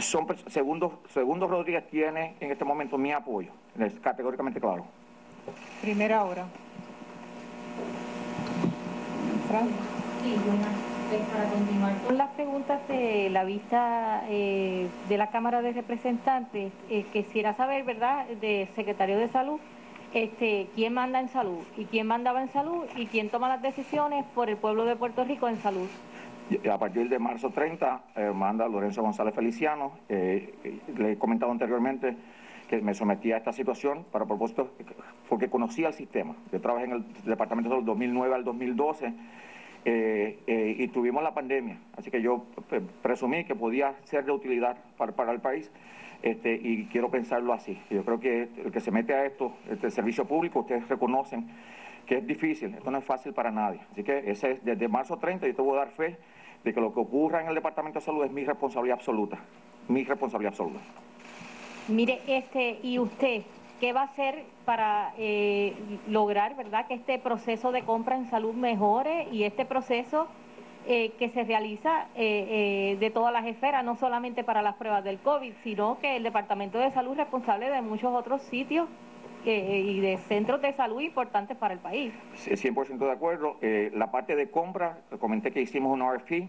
Son pers- Segundo, Segundo Rodríguez tiene en este momento mi apoyo. Es categóricamente claro. Primera hora. Fran. Sí, buenas. Para continuar Con las preguntas de la vista eh, de la Cámara de Representantes, eh, quisiera saber, ¿verdad?, de secretario de Salud, este, quién manda en salud y quién mandaba en salud y quién toma las decisiones por el pueblo de Puerto Rico en salud. A partir de marzo 30, eh, manda Lorenzo González Feliciano. Eh, le he comentado anteriormente que me sometí a esta situación para propósito, porque conocía el sistema. Yo trabajé en el Departamento de Salud 2009 al 2012 eh, eh, y tuvimos la pandemia. Así que yo presumí que podía ser de utilidad para, para el país. Este, y quiero pensarlo así. Yo creo que el que se mete a esto, este servicio público, ustedes reconocen que es difícil, esto no es fácil para nadie. Así que ese es, desde marzo 30 yo te voy a dar fe de que lo que ocurra en el Departamento de Salud es mi responsabilidad absoluta, mi responsabilidad absoluta. Mire, este, y usted, ¿qué va a hacer para eh, lograr, verdad, que este proceso de compra en salud mejore y este proceso eh, que se realiza eh, de todas las esferas, no solamente para las pruebas del COVID, sino que el Departamento de Salud es responsable de muchos otros sitios y de centros de salud importantes para el país? Sí, 100% de acuerdo. La parte de compra, comenté que hicimos un RFP,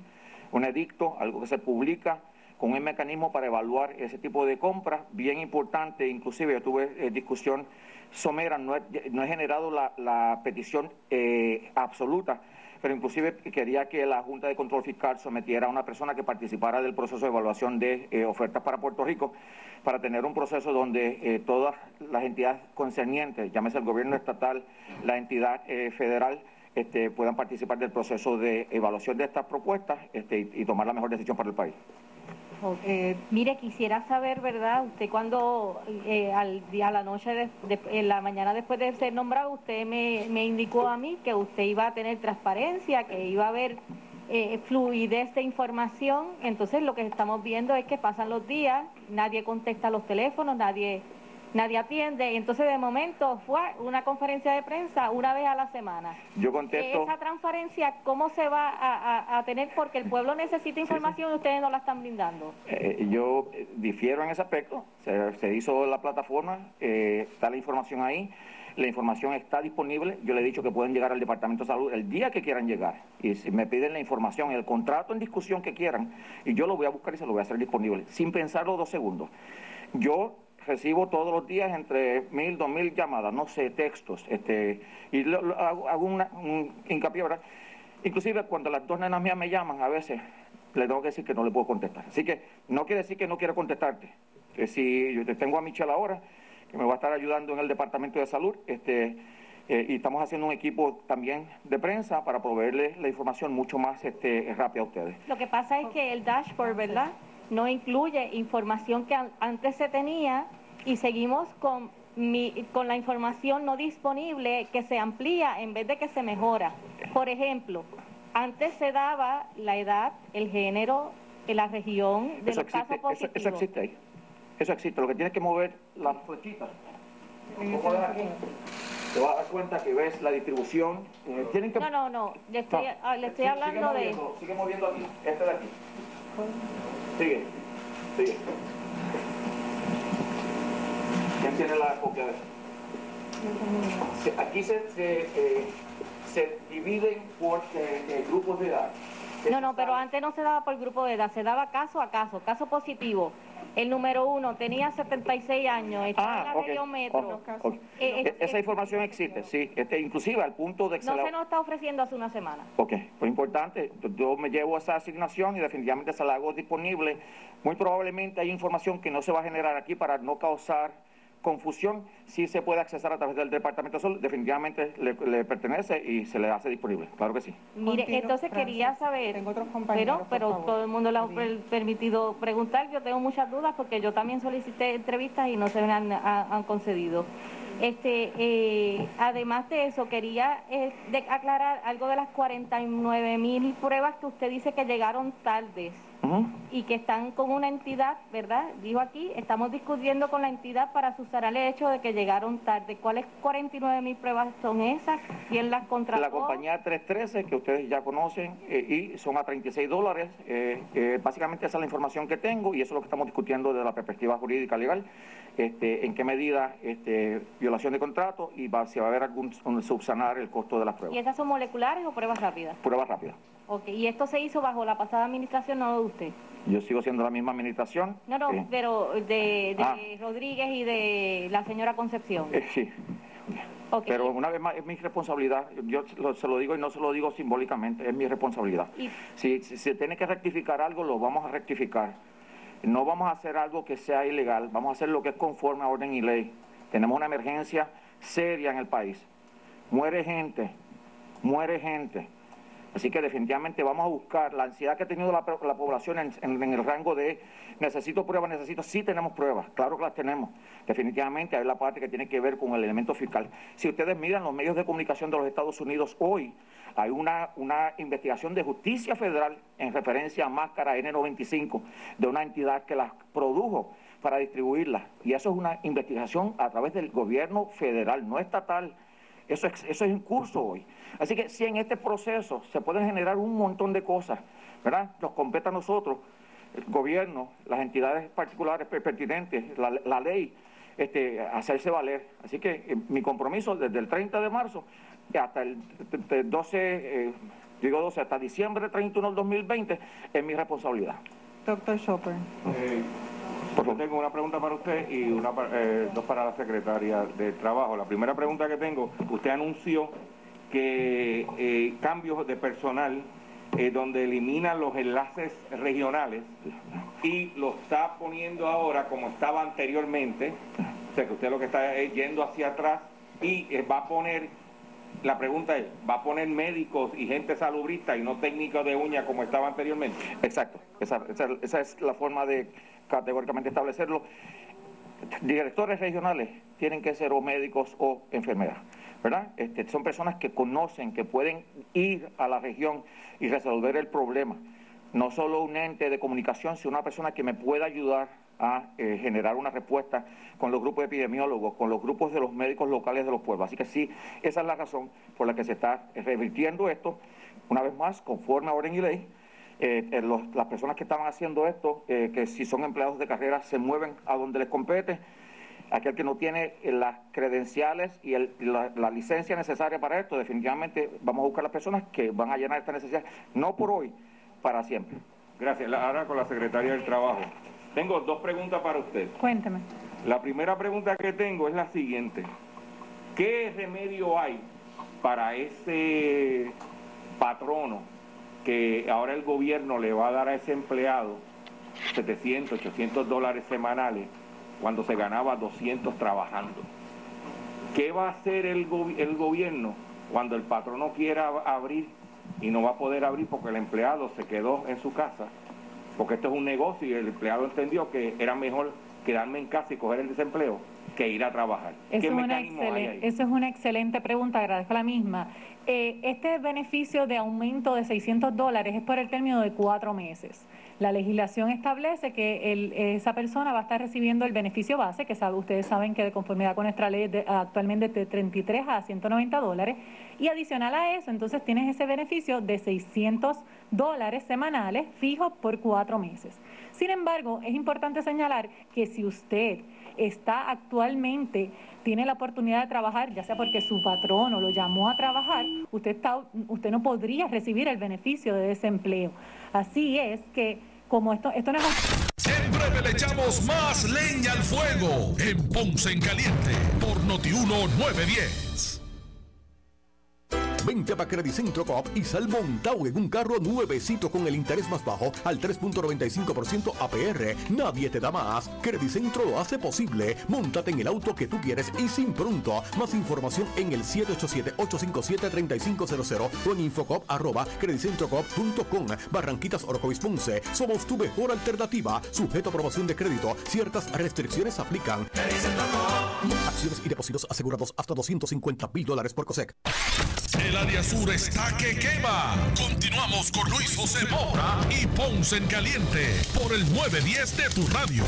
un edicto, algo que se publica con un mecanismo para evaluar ese tipo de compras, bien importante, inclusive yo tuve eh, discusión somera, no he, no he generado la, petición eh, absoluta, pero inclusive quería que la Junta de Control Fiscal sometiera a una persona que participara del proceso de evaluación de eh, ofertas para Puerto Rico, para tener un proceso donde todas las entidades concernientes, llámese el gobierno estatal, la entidad federal, este, puedan participar del proceso de evaluación de estas propuestas este, y tomar la mejor decisión para el país. Eh, mire, quisiera saber, ¿verdad? Usted cuando eh, al a la noche, de, de- en la mañana después de ser nombrado, usted me, me indicó a mí que usted iba a tener transparencia, que iba a haber eh, fluidez de información. Entonces lo que estamos viendo es que pasan los días, nadie contesta los teléfonos, nadie nadie atiende. Entonces de momento fue una conferencia de prensa una vez a la semana. Yo contesto. Esa transparencia, ¿cómo se va a, tener? Porque el pueblo necesita información y ustedes no la están brindando. Eh, yo eh, difiero en ese aspecto. Se, hizo la plataforma, eh, está la información ahí. La información está disponible. Yo le he dicho que pueden llegar al Departamento de Salud el día que quieran llegar. Y si me piden la información, el contrato en discusión que quieran, y yo lo voy a buscar y se lo voy a hacer disponible, sin pensarlo dos segundos. Yo recibo todos los días entre mil, dos mil llamadas, no sé, textos, este, y hago, un hincapié, ¿verdad? Inclusive cuando las dos nenas mías me llaman, a veces le tengo que decir que no le puedo contestar. Así que no quiere decir que no quiero contestarte. Si yo tengo a Michelle ahora, que me va a estar ayudando en el Departamento de Salud, este, eh, y estamos haciendo un equipo también de prensa para proveerles la información mucho más este, rápida a ustedes. Lo que pasa es que el dashboard, ¿verdad? No incluye información que antes se tenía y seguimos con, mi, con la información no disponible que se amplía en vez de que se mejora. Por ejemplo, antes se daba la edad, el género, la región de los casos positivos. Eso, eso existe ahí. Eso existe. Lo que tienes que mover las flechitas. Te vas a dar cuenta que ves la distribución. Eh, no, no, no. Le estoy, ah, le estoy hablando de. Sigue moviendo aquí. Este de aquí. Sigue. Sigue. ¿Quién tiene la copia de eso? Aquí se, se, eh, se dividen por eh, eh, grupos de edad. No, no, pero antes no se daba por grupo de edad, se daba caso a caso, caso positivo. El número uno tenía 76 años, estaba ah, en la metro. Eh, e-, esa información existe, sí, este, inclusive al punto de que no se, nos está ofreciendo hace una semana. Ok, pues importante, yo me llevo esa asignación y definitivamente se la hago disponible. Muy probablemente hay información que no se va a generar aquí para no causar confusión, sí se puede accesar a través del Departamento de Salud, definitivamente le, pertenece y se le hace disponible, claro que sí. Mire, entonces quería saber, pero, pero todo el mundo le ha permitido preguntar, yo tengo muchas dudas porque yo también solicité entrevistas y no se me han, concedido. Este, eh, además de eso, quería eh, aclarar algo de las 49 mil pruebas que usted dice que llegaron tardes y que están con una entidad, ¿verdad? Dijo aquí, estamos discutiendo con la entidad para suscitar el hecho de que llegaron tarde. ¿Cuáles 49 mil pruebas son esas? ¿Quién las contrató? La compañía 313, que ustedes ya conocen, eh, y son a 36 dólares. Eh, eh, básicamente esa es la información que tengo y eso es lo que estamos discutiendo desde la perspectiva jurídica legal. Este, en qué medida este, violación de contrato y va, si va a haber algún subsanar el costo de las pruebas. ¿Y esas son moleculares o pruebas rápidas? Pruebas rápidas. Ok, ¿y esto se hizo bajo la pasada administración, no de usted? Yo sigo siendo la misma administración. No, no, pero de, ah. Rodríguez y de la señora Concepción. Eh, sí. Pero una vez más, es mi responsabilidad. Yo se lo digo y no se lo digo simbólicamente, es mi responsabilidad. Si, si se tiene que rectificar algo, lo vamos a rectificar. No vamos a hacer algo que sea ilegal, vamos a hacer lo que es conforme a orden y ley. Tenemos una emergencia seria en el país. Muere gente, muere gente. Así que definitivamente vamos a buscar la ansiedad que ha tenido la, población en, el rango de necesito pruebas, necesito, sí tenemos pruebas, claro que las tenemos. Definitivamente hay la parte que tiene que ver con el elemento fiscal. Si ustedes miran los medios de comunicación de los Estados Unidos hoy, hay una, una investigación de justicia federal en referencia a máscara N95 de una entidad que las produjo para distribuirlas. Y eso es una investigación a través del gobierno federal, no estatal. Eso es, eso es en curso hoy. Así que si en este proceso se pueden generar un montón de cosas, ¿verdad? Nos compete a nosotros, el gobierno, las entidades particulares pertinentes, la, ley, este, hacerse valer. Así que eh, mi compromiso desde el 30 de marzo hasta el, 12, eh, digo 12, hasta diciembre 31 del 2020 es mi responsabilidad. Doctor Chopper. Eh, tengo una pregunta para usted y una eh, dos para la secretaria de Trabajo. La primera pregunta que tengo, usted anunció que eh, cambios de personal eh, donde elimina los enlaces regionales y lo está poniendo ahora como estaba anteriormente, o sea que usted lo que está es yendo hacia atrás y va a poner, la pregunta es, ¿va a poner médicos y gente salubrista y no técnicos de uña como estaba anteriormente? Exacto, esa es la forma de categóricamente establecerlo. Directores regionales tienen que ser o médicos o enfermeras, ¿verdad? Este, son personas que conocen, que pueden ir a la región y resolver el problema. No solo un ente de comunicación, sino una persona que me pueda ayudar a eh, generar una respuesta con los grupos epidemiólogos, con los grupos de los médicos locales de los pueblos. Así que sí, esa es la razón por la que se está revirtiendo esto, una vez más, conforme a orden y ley. Eh, las personas que estaban haciendo esto, que si son empleados de carrera, se mueven a donde les compete aquel que no tiene las credenciales y la, licencia necesaria para esto, definitivamente vamos a buscar las personas que van a llenar esta necesidad, no por hoy, para siempre. Gracias. Ahora con la secretaria del Trabajo. Tengo dos preguntas para usted. Cuénteme. La primera pregunta que tengo es la siguiente. ¿Qué remedio hay para ese patrono que ahora el gobierno le va a dar a ese empleado 700, 800 dólares semanales cuando se ganaba 200 trabajando. ¿Qué va a hacer el, el gobierno cuando el patrono quiera abrir y no va a poder abrir porque el empleado se quedó en su casa? Porque esto es un negocio y el empleado entendió que era mejor quedarme en casa y coger el desempleo que ir a trabajar. Eso, es una, excelente, eso es una excelente pregunta, agradezco la misma. Eh, este beneficio de aumento de 600 dólares es por el término de cuatro meses. La legislación establece que esa persona va a estar recibiendo el beneficio base, que sabe, ustedes saben que de conformidad con nuestra ley de, actualmente de 33 a 190 dólares, y adicional a eso, entonces tienes ese beneficio de 600 dólares semanales fijos por cuatro meses. Sin embargo, es importante señalar que si usted está actualmente, tiene la oportunidad de trabajar, ya sea porque su patrono lo llamó a trabajar, usted, está, usted no podría recibir el beneficio de desempleo. Así es que como esto, esto no es... Breve le echamos más leña al fuego en Ponce en Caliente por Notiuno 910. Vente a Centro Coop y sal montado en un carro nuevecito con el interés más bajo al 3.95% APR. Nadie te da más. Centro lo hace posible. Móntate en el auto que tú quieres y sin pronto. Más información en el 787-857-3500 o en infocop arroba creditcentrocop.com. Barranquitas Orocovis Ponce. Somos tu mejor alternativa. Sujeto a aprobación de crédito. Ciertas restricciones aplican. Acciones y depósitos asegurados hasta 250 mil dólares por COSEC. El área sur está que quema. Continuamos con Luis José Moura y Ponce en Caliente por el 910 de tu radio.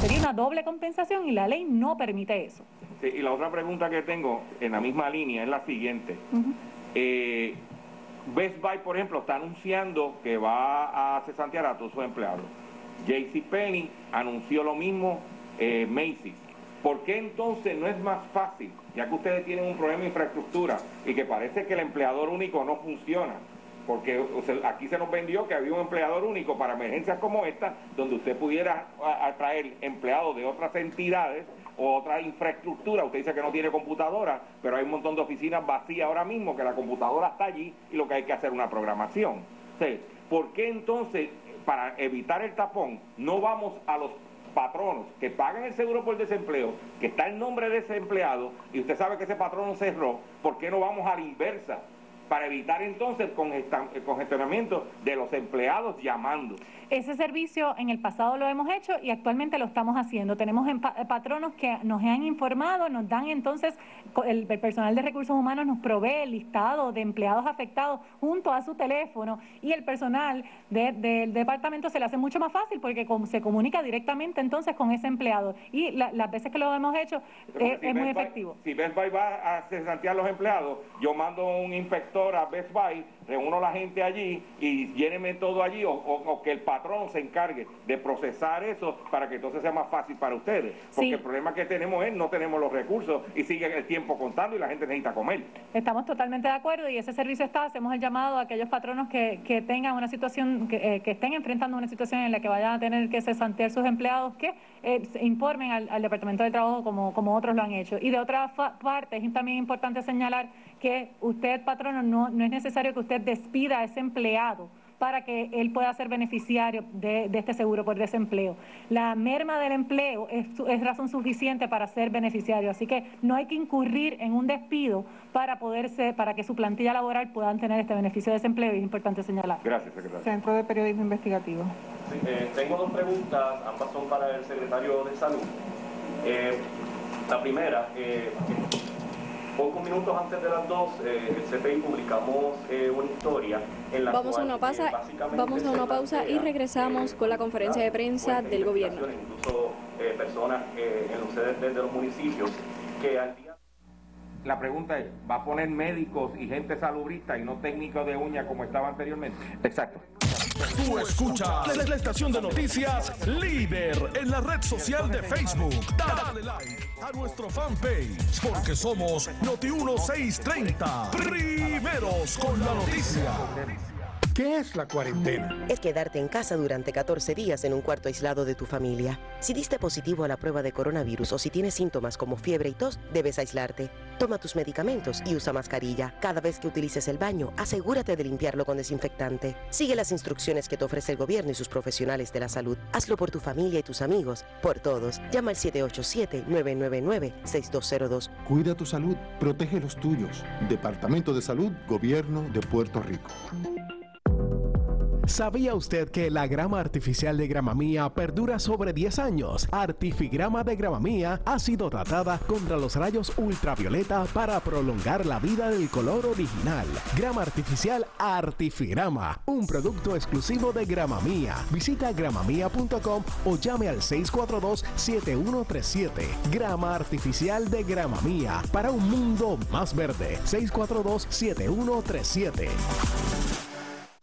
sería una doble compensación y la ley no permite eso. Sí, y la otra pregunta que tengo en la misma línea es la siguiente. Eh, Best Buy, por ejemplo, está anunciando que va a cesantear a todos sus empleados. JCPenney anunció lo mismo, eh, Macy's. ¿Por qué entonces no es más fácil, ya que ustedes tienen un problema de infraestructura y que parece que el empleador único no funciona? Porque aquí se nos vendió que había un empleador único para emergencias como esta, donde usted pudiera atraer empleados de otras entidades o otra infraestructura. Usted dice que no tiene computadora, pero hay un montón de oficinas vacías ahora mismo, que la computadora está allí y lo que hay que hacer es una programación. ¿Por qué entonces, para evitar el tapón, no vamos a los patronos que pagan el seguro por desempleo, que está el nombre de ese empleado, y usted sabe que ese patrono cerró, ¿por qué no vamos a la inversa? Para evitar entonces el congestionamiento de los empleados llamando. Ese servicio en el pasado lo hemos hecho y actualmente lo estamos haciendo. Tenemos patronos que nos han informado, nos dan entonces, el, personal de recursos humanos nos provee el listado de empleados afectados junto a su teléfono y el personal del departamento se le hace mucho más fácil porque se comunica directamente entonces con ese empleado. Y las veces que lo hemos hecho es, muy efectivo. si Best Buy va a cesantear los empleados, yo mando un inspector a Best Buy, reúno a la gente allí y lléneme todo allí o, que el patrón se encargue de procesar eso para que entonces sea más fácil para ustedes. Porque el problema que tenemos es no tenemos los recursos y sigue el tiempo contando y la gente necesita comer. Estamos totalmente de acuerdo y ese servicio está, hacemos el llamado a aquellos patronos que, que tengan una situación, que, eh, que, estén enfrentando una situación en la que vayan a tener que cesantear sus empleados, que eh, informen al, Departamento de Trabajo como, como otros lo han hecho. Y de otra parte, es también importante señalar que usted, patrono, no, no es necesario que usted despida a ese empleado para que él pueda ser beneficiario de, este seguro por desempleo. La merma del empleo es, razón suficiente para ser beneficiario, así que no hay que incurrir en un despido para poder para que su plantilla laboral puedan tener este beneficio de desempleo y es importante señalar. Gracias, secretario. Centro de Periodismo Investigativo. Eh, tengo dos preguntas, ambas son para el secretario de Salud. Eh, la primera, eh, Pocos minutos antes de las 2, eh, el CPI publicamos eh, una historia en la vamos cual, a una pausa, eh, básicamente vamos a una pausa y regresamos con la conferencia de prensa del gobierno. Incluso eh, personas eh, en los sedes de, de los municipios que al día La pregunta es, ¿va a poner médicos y gente salubrista y no técnicos de uña como estaba anteriormente? Exacto. Tú escuchas la, la estación de noticias líder en la red social de Facebook. Dale like a nuestro fanpage porque somos Noti 1630. Primeros con la noticia. ¿Qué es la cuarentena? Es quedarte en casa durante 14 días en un cuarto aislado de tu familia. Si diste positivo a la prueba de coronavirus o si tienes síntomas como fiebre y tos, debes aislarte. Toma tus medicamentos y usa mascarilla. Cada vez que utilices el baño, asegúrate de limpiarlo con desinfectante. Sigue las instrucciones que te ofrece el gobierno y sus profesionales de la salud. Hazlo por tu familia y tus amigos, por todos. Llama al 787-999-6202. Cuida tu salud, protege los tuyos. Departamento de Salud, Gobierno de Puerto Rico. ¿Sabía usted que la grama artificial de Gramamía perdura sobre 10 años? Artifigrama de Gramamía ha sido tratada contra los rayos ultravioleta para prolongar la vida del color original. Grama artificial Artifigrama, un producto exclusivo de Gramamía. Visita gramamía.com o llame al 642-7137. Grama artificial de Gramamía para un mundo más verde. 642-7137.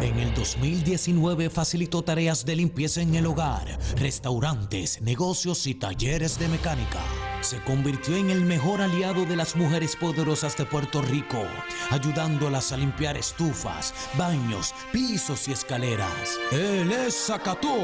En el 2019 facilitó tareas de limpieza en el hogar, restaurantes, negocios y talleres de mecánica. Se convirtió en el mejor aliado de las mujeres poderosas de Puerto Rico, ayudándolas a limpiar estufas, baños, pisos y escaleras. Él es Zacató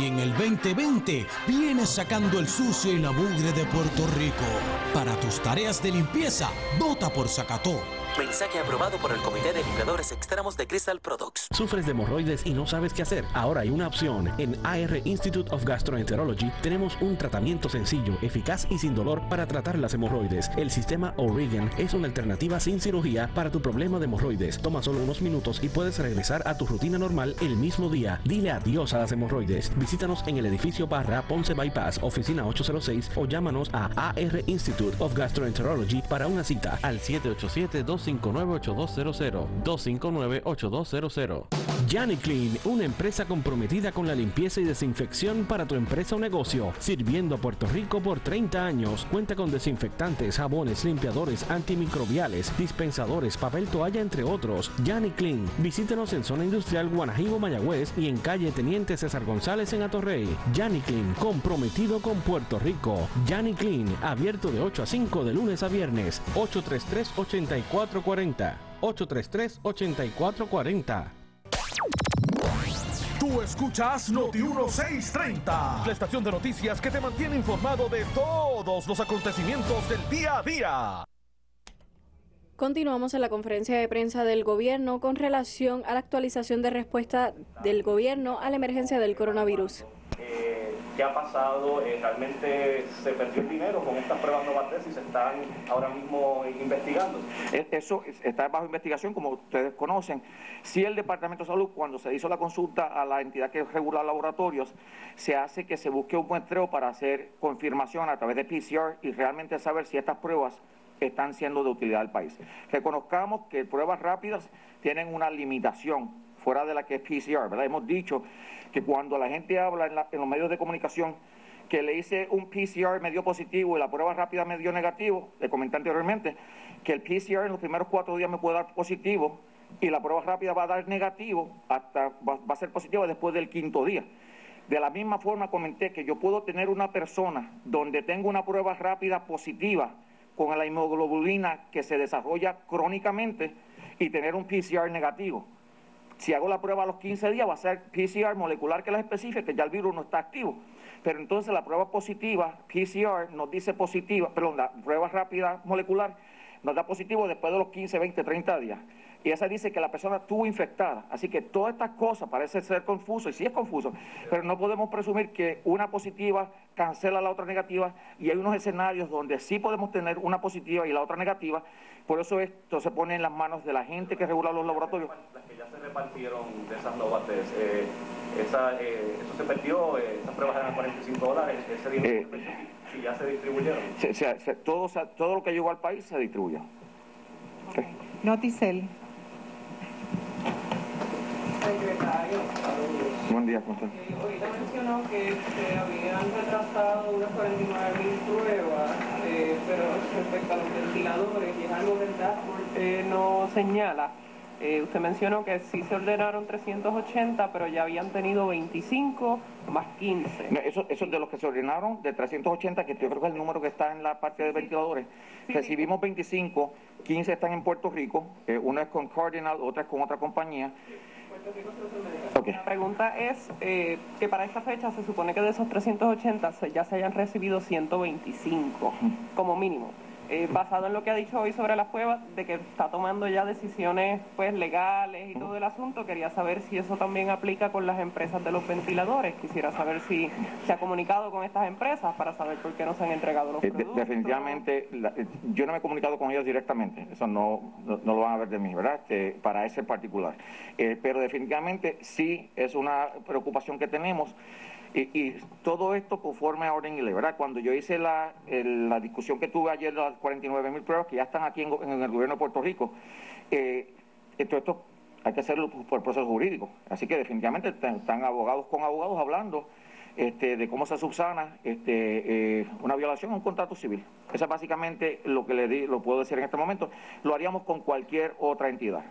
y en el 2020 viene sacando el sucio y la mugre de Puerto Rico. Para tus tareas de limpieza, vota por Zacató. Mensaje aprobado por el Comité de Limpiadores Extremos de Crystal Products. ¿Sufres de hemorroides y no sabes qué hacer? Ahora hay una opción. En AR Institute of Gastroenterology tenemos un tratamiento sencillo, eficaz y sin dolor para tratar las hemorroides. El sistema O'Regan es una alternativa sin cirugía para tu problema de hemorroides. Toma solo unos minutos y puedes regresar a tu rutina normal el mismo día. Dile adiós a las hemorroides. Visítanos en el edificio Barra Ponce Bypass, oficina 806 o llámanos a AR Institute of Gastroenterology para una cita al 787 259-8200. 259-8200. Yanni Clean, una empresa comprometida con la limpieza y desinfección para tu empresa o negocio, sirviendo a Puerto Rico por 30 años. Cuenta con desinfectantes, jabones, limpiadores, antimicrobiales, dispensadores, papel toalla, entre otros. Yanni Clean. Visítenos en Zona Industrial Guanajibo, Mayagüez y en calle Teniente César González en Atorrey. Yanni Clean, comprometido con Puerto Rico. Yanni Clean, abierto de 8 a 5 de lunes a viernes. 833-8440. 833-8440. Tú escuchas Noti 1630, la estación de noticias que te mantiene informado de todos los acontecimientos del día a día. Continuamos en la conferencia de prensa del gobierno con relación a la actualización de respuesta del gobierno a la emergencia del coronavirus. eh, qué ha pasado, eh, realmente se perdió el dinero con estas pruebas Novartis y se están ahora mismo investigando. E- Eso es- está bajo investigación, como ustedes conocen. Si el Departamento de Salud, cuando se hizo la consulta a la entidad que regula laboratorios, se hace que se busque un muestreo para hacer confirmación a través de PCR y realmente saber si estas pruebas están siendo de utilidad al país. Reconozcamos que pruebas rápidas tienen una limitación fuera de la que es PCR, ¿verdad? Hemos dicho que cuando la gente habla en, la- en los medios de comunicación que le hice un PCR me dio positivo y la prueba rápida me dio negativo, le comenté anteriormente, que el PCR en los primeros cuatro días me puede dar positivo y la prueba rápida va a dar negativo, hasta va, va a ser positiva después del quinto día. De la misma forma comenté que yo puedo tener una persona donde tengo una prueba rápida positiva con la hemoglobina que se desarrolla crónicamente y tener un PCR negativo. Si hago la prueba a los 15 días va a ser PCR molecular que la especifica, que ya el virus no está activo. Pero entonces la prueba positiva, PCR, nos dice positiva, perdón, la prueba rápida molecular nos da positivo después de los 15, 20, 30 días. Y esa dice que la persona estuvo infectada. Así que todas estas cosas parece ser confuso, y sí es confuso, pero no podemos presumir que una positiva cancela la otra negativa, y hay unos escenarios donde sí podemos tener una positiva y la otra negativa, por eso esto se pone en las manos de la gente que regula los laboratorios. Las que ya se repartieron de esas Novates, eh, esa, eh, eso se perdió, eh, esas pruebas eran 45 dólares, ese dinero si ya se distribuyeron. Se, se, todo, todo lo que llegó al país se distribuyó. Okay. Noticel. Secretario, Buen día, ¿cómo eh, ahorita mencionó que se habían retrasado unas 49 mil pruebas, eh, pero respecto a los ventiladores, y es algo verdad, eh, no señala. Eh, usted mencionó que sí se ordenaron 380, pero ya habían tenido 25 más 15. eso, eso de los que se ordenaron, de 380, que yo creo que es el número que está en la parte de ventiladores. Recibimos 25, 15 están en Puerto Rico, eh, una es con Cardinal, otra es con otra compañía. La pregunta es eh, que para esta fecha se supone que de esos 380 ya se hayan recibido 125 como mínimo. Eh, basado en lo que ha dicho hoy sobre las pruebas, de que está tomando ya decisiones pues legales y todo el asunto, quería saber si eso también aplica con las empresas de los ventiladores. Quisiera saber si se ha comunicado con estas empresas para saber por qué no se han entregado los eh, productos. definitivamente, eh, yo no me he comunicado con ellos directamente, eso no, no, lo van a ver de mí, ¿verdad? Este, para ese particular. pero definitivamente sí es una preocupación que tenemos. Y, todo esto conforme a orden y ley, ¿verdad? Cuando yo hice la, la discusión que tuve ayer, las 49 mil pruebas que ya están aquí en, el gobierno de Puerto Rico, eh, todo esto hay que hacerlo por proceso jurídico. Así que definitivamente están, abogados con abogados hablando este, de cómo se subsana este, eh, una violación a un contrato civil. Eso es básicamente lo que le di, lo puedo decir en este momento. Lo haríamos con cualquier otra entidad.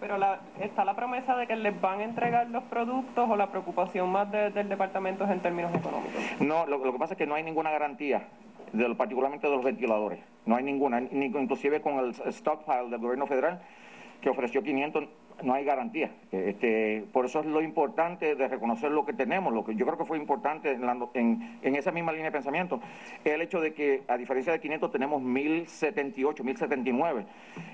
Pero la, está la promesa de que les van a entregar los productos o la preocupación más del departamento es en términos económicos. No, lo, que pasa es que no hay ninguna garantía, de, particularmente de los ventiladores. No hay ninguna, inclusive con el stockpile del gobierno federal que ofreció 500 no hay garantía. Este, por eso es lo importante de reconocer lo que tenemos, lo que yo creo que fue importante en, en, esa misma línea de pensamiento, el hecho de que a diferencia de 500 tenemos 1078, 1079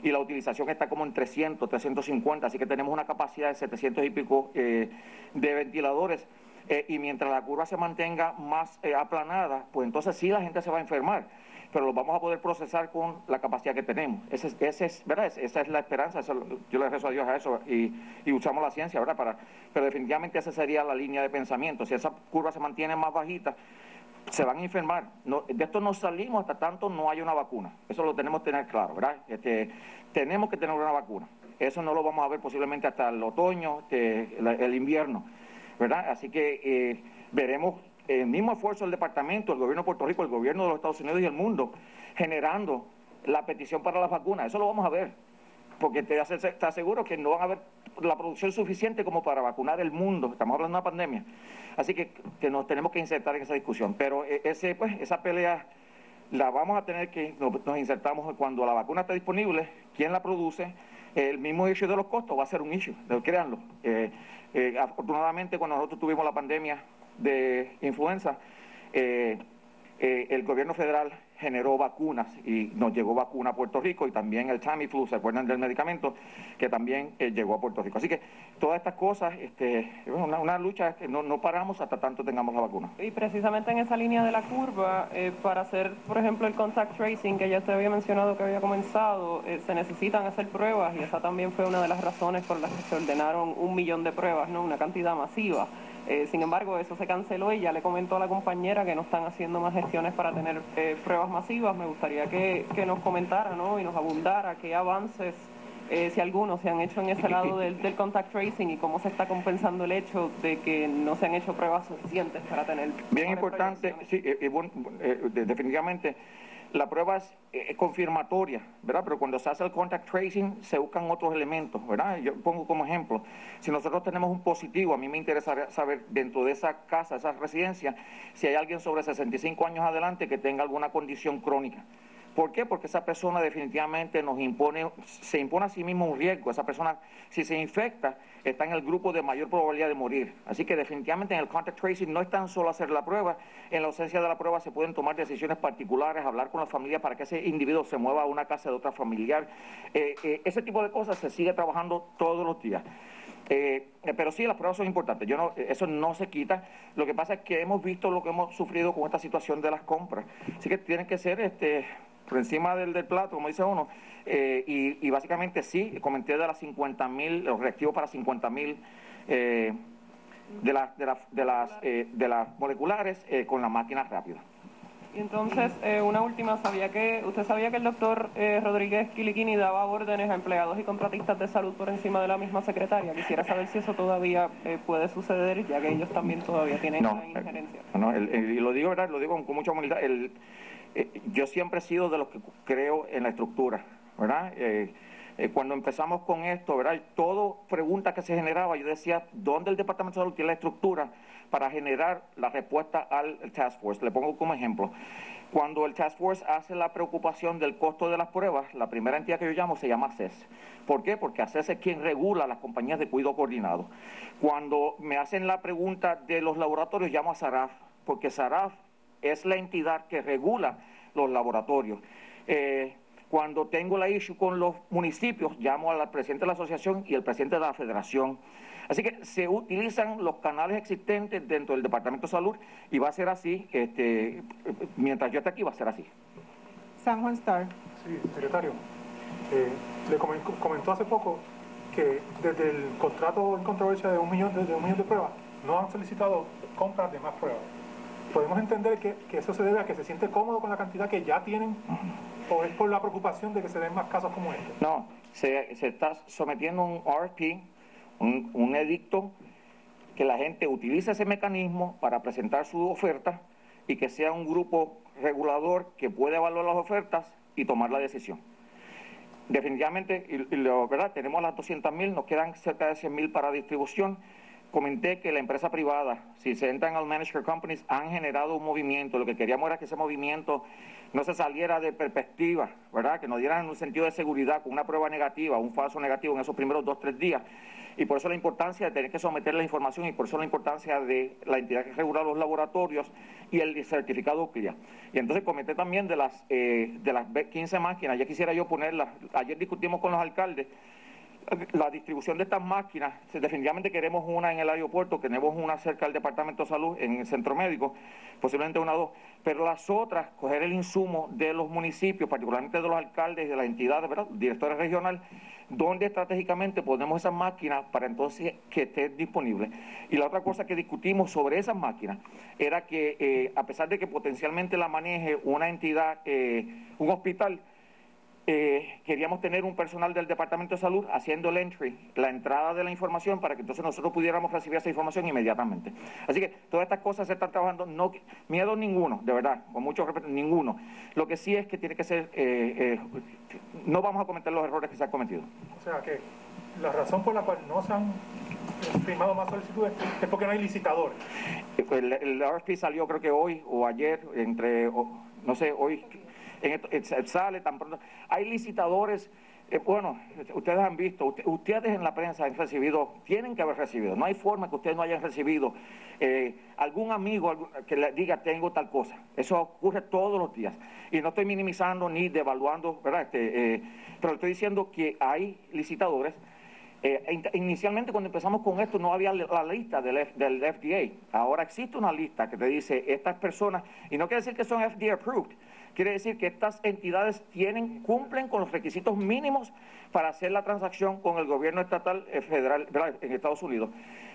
y la utilización está como en 300, 350, así que tenemos una capacidad de 700 y pico eh, de ventiladores. Eh, y mientras la curva se mantenga más eh, aplanada, pues entonces sí la gente se va a enfermar pero lo vamos a poder procesar con la capacidad que tenemos. Ese, es, ¿verdad? Esa es la esperanza, yo le rezo a Dios a eso y, usamos la ciencia, ¿verdad? Para, pero definitivamente esa sería la línea de pensamiento. Si esa curva se mantiene más bajita, se van a enfermar. de esto no salimos hasta tanto no hay una vacuna. Eso lo tenemos que tener claro, ¿verdad? Este, tenemos que tener una vacuna. Eso no lo vamos a ver posiblemente hasta el otoño, este, el, invierno, ¿verdad? Así que eh, veremos el mismo esfuerzo del departamento, el gobierno de Puerto Rico, el gobierno de los Estados Unidos y el mundo, generando la petición para las vacunas. Eso lo vamos a ver, porque te, te aseguro que no van a haber la producción suficiente como para vacunar el mundo. Estamos hablando de una pandemia. Así que, nos tenemos que insertar en esa discusión. Pero eh, ese, pues, esa pelea la vamos a tener que, nos, insertamos cuando la vacuna esté disponible, quién la produce, el mismo issue de los costos va a ser un issue, créanlo. Eh, eh, afortunadamente, cuando nosotros tuvimos la pandemia de influenza, eh, eh, el gobierno federal generó vacunas y nos llegó vacuna a Puerto Rico y también el Tamiflu, ¿se acuerdan del medicamento? Que también eh, llegó a Puerto Rico. Así que todas estas cosas, este, una, una lucha que no, no, paramos hasta tanto tengamos la vacuna. Y precisamente en esa línea de la curva, para hacer, por ejemplo, el contact tracing, que ya usted había mencionado que había comenzado, se necesitan hacer pruebas y esa también fue una de las razones por las que se ordenaron un millón de pruebas, ¿no? Una cantidad masiva. Eh, sin embargo, eso se canceló y ya le comentó a la compañera que no están haciendo más gestiones para tener eh, pruebas masivas. Me gustaría que, nos comentara ¿no? y nos abundara qué avances, eh, si algunos, se han hecho en ese lado del, del, contact tracing y cómo se está compensando el hecho de que no se han hecho pruebas suficientes para tener. Bien importante, sí, definitivamente la prueba es confirmatoria, ¿verdad? Pero cuando se hace el contact tracing se buscan otros elementos, ¿verdad? Yo pongo como ejemplo, si nosotros tenemos un positivo, a mí me interesa saber dentro de esa casa, esa residencia, si hay alguien sobre 65 años adelante que tenga alguna condición crónica. ¿Por qué? Porque esa persona definitivamente nos impone, se impone a sí mismo un riesgo. Esa persona, si se infecta, está en el grupo de mayor probabilidad de morir. Así que definitivamente en el contact tracing no es tan solo hacer la prueba, en la ausencia de la prueba se pueden tomar decisiones particulares, hablar con la familia para que ese individuo se mueva a una casa de otra familiar. Eh, eh, ese tipo de cosas se sigue trabajando todos los días. Eh, pero sí, las pruebas son importantes. Yo no, eso no se quita. Lo que pasa es que hemos visto lo que hemos sufrido con esta situación de las compras. Así que tienen que ser este, por encima del, del plato, como dice uno. Eh, y, básicamente sí, comenté de las 50 mil, los reactivos para 50 mil eh, de, las de, de, las, eh, de las moleculares con la máquina rápida. Y entonces, una última, sabía que usted sabía que el doctor Rodríguez Quiliquini daba órdenes a empleados y contratistas de salud por encima de la misma secretaria. Quisiera saber si eso todavía puede suceder, ya que ellos también todavía tienen una injerencia. No, y lo digo, ¿verdad? Lo digo con, con mucha humildad. El, eh, yo siempre he sido de los que creo en la estructura, ¿verdad? Eh, cuando empezamos con esto, ¿verdad? Todo pregunta que se generaba, yo decía, ¿dónde el Departamento de Salud tiene la estructura para generar la respuesta al Task Force? Le pongo como ejemplo. Cuando el Task Force hace la preocupación del costo de las pruebas, la primera entidad que yo llamo se llama CES. ¿Por qué? Porque ACES es quien regula las compañías de cuidado coordinado. Cuando me hacen la pregunta de los laboratorios, llamo a SARAF, porque SARAF es la entidad que regula los laboratorios. Eh, cuando tengo la issue con los municipios, llamo al presidente de la asociación y al presidente de la federación. Así que se utilizan los canales existentes dentro del Departamento de Salud y va a ser así, este, mientras yo esté aquí va a ser así. San Juan Star. Sí, secretario. Eh, le comentó hace poco que desde el contrato en controversia de un millón de, un millón de pruebas no han solicitado compras de más pruebas podemos entender que, eso se debe a que se siente cómodo con la cantidad que ya tienen o es por la preocupación de que se den más casos como este. No, se, está sometiendo un RFP, un, un edicto que la gente utilice ese mecanismo para presentar su oferta y que sea un grupo regulador que pueda evaluar las ofertas y tomar la decisión. Definitivamente, y, lo, ¿verdad? tenemos las 200 mil, nos quedan cerca de 100 mil para distribución comenté que la empresa privada, si se entran al Manager Companies, han generado un movimiento. Lo que queríamos era que ese movimiento no se saliera de perspectiva, ¿verdad? Que nos dieran un sentido de seguridad con una prueba negativa, un falso negativo en esos primeros dos, tres días. Y por eso la importancia de tener que someter la información y por eso la importancia de la entidad que regula los laboratorios y el certificado CLIA. Y entonces comenté también de las, eh, de las 15 máquinas, ya quisiera yo ponerlas, ayer discutimos con los alcaldes, la distribución de estas máquinas, definitivamente queremos una en el aeropuerto, queremos una cerca del Departamento de Salud, en el centro médico, posiblemente una o dos, pero las otras, coger el insumo de los municipios, particularmente de los alcaldes, de las entidades, ¿verdad? directores regionales, donde estratégicamente ponemos esas máquinas para entonces que estén disponibles. Y la otra cosa que discutimos sobre esas máquinas era que, eh, a pesar de que potencialmente la maneje una entidad, eh, un hospital, eh, queríamos tener un personal del Departamento de Salud haciendo el entry, la entrada de la información para que entonces nosotros pudiéramos recibir esa información inmediatamente. Así que todas estas cosas se están trabajando, no miedo ninguno, de verdad, con mucho respeto, ninguno. Lo que sí es que tiene que ser, eh, eh, no vamos a cometer los errores que se han cometido. O sea que la razón por la cual no se han firmado más solicitudes es porque no hay licitadores. El, el RFP salió creo que hoy o ayer, entre, no sé, hoy sale tan pronto. Hay licitadores, eh, bueno, ustedes han visto, ustedes en la prensa han recibido, tienen que haber recibido, no hay forma que ustedes no hayan recibido eh, algún amigo que le diga tengo tal cosa. Eso ocurre todos los días. Y no estoy minimizando ni devaluando, ¿verdad? Este, eh, pero estoy diciendo que hay licitadores. inicialmente cuando empezamos con esto no había la lista del FDA. Ahora existe una lista que te dice estas personas, y no quiere decir que son FDA approved, Quiere decir que estas entidades tienen, cumplen con los requisitos mínimos para hacer la transacción con el gobierno estatal eh, federal en Estados Unidos.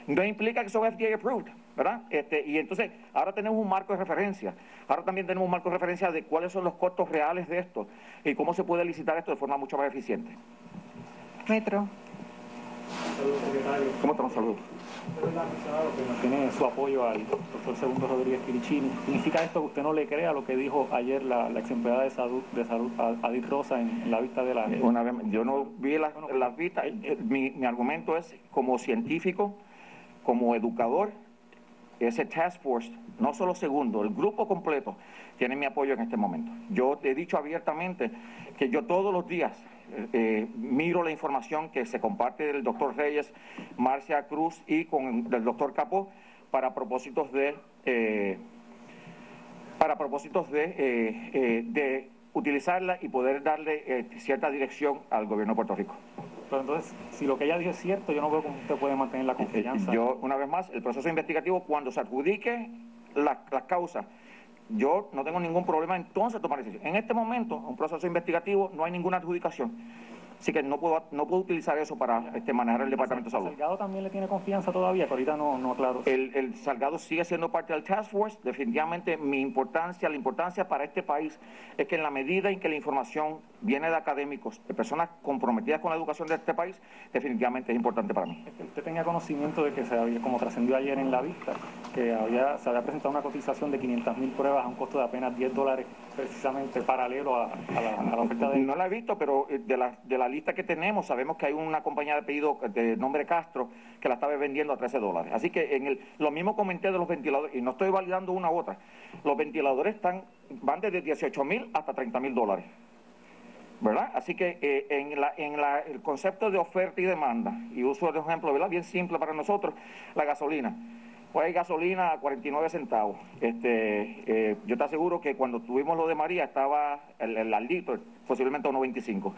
No implica que son FDA approved, ¿verdad? Este, y entonces ahora tenemos un marco de referencia. Ahora también tenemos un marco de referencia de cuáles son los costos reales de esto y cómo se puede licitar esto de forma mucho más eficiente. Metro. Saludos, secretario. ¿Cómo estamos? Saludos que tiene su apoyo al doctor Segundo Rodríguez Quirichini. ¿Significa esto que usted no le crea lo que dijo ayer la, la ex empleada de salud, de salud Adit Rosa en, la vista de la... Una vez, yo no vi las la vistas, mi, mi argumento es como científico, como educador, ese task force, no solo segundo, el grupo completo tiene mi apoyo en este momento. Yo he dicho abiertamente que yo todos los días eh, eh, miro la información que se comparte del doctor Reyes, Marcia Cruz y con el doctor Capó para propósitos de eh, para propósitos de, de utilizarla y poder darle cierta dirección al gobierno de Puerto Rico. Pero entonces, si lo que ella dice es cierto, yo no veo cómo usted puede mantener la confianza. Yo, una vez más, el proceso investigativo, cuando se adjudique las causas, yo no tengo ningún problema entonces tomar decisión. En este momento, un proceso investigativo, no hay ninguna adjudicación. Así que no puedo, no puedo utilizar eso para este, manejar el Departamento de Salud. ¿El Salgado también le tiene confianza todavía? Que ahorita no, no claro. El, el Salgado sigue siendo parte del Task Force. Definitivamente mi importancia, la importancia para este país es que en la medida en que la información viene de académicos, de personas comprometidas con la educación de este país, definitivamente es importante para mí. ¿Usted tenía conocimiento de que se había, como trascendió ayer en la vista, que había, se había presentado una cotización de 500 mil pruebas a un costo de apenas 10 dólares, precisamente paralelo a, la, oferta de... No la he visto, pero eh, de la, de la lista que tenemos, sabemos que hay una compañía de pedido de nombre Castro que la estaba vendiendo a 13 dólares. Así que en el, lo mismo comenté de los ventiladores, y no estoy validando una u otra, los ventiladores están, van desde 18 mil hasta 30 mil dólares. ¿verdad? Así que eh, en, la, en la, el concepto de oferta y demanda, y uso de ejemplo ¿verdad? bien simple para nosotros, la gasolina. Pues hay gasolina a 49 centavos. Este, eh, yo te aseguro que cuando tuvimos lo de María estaba el, el litro, posiblemente a 1.25.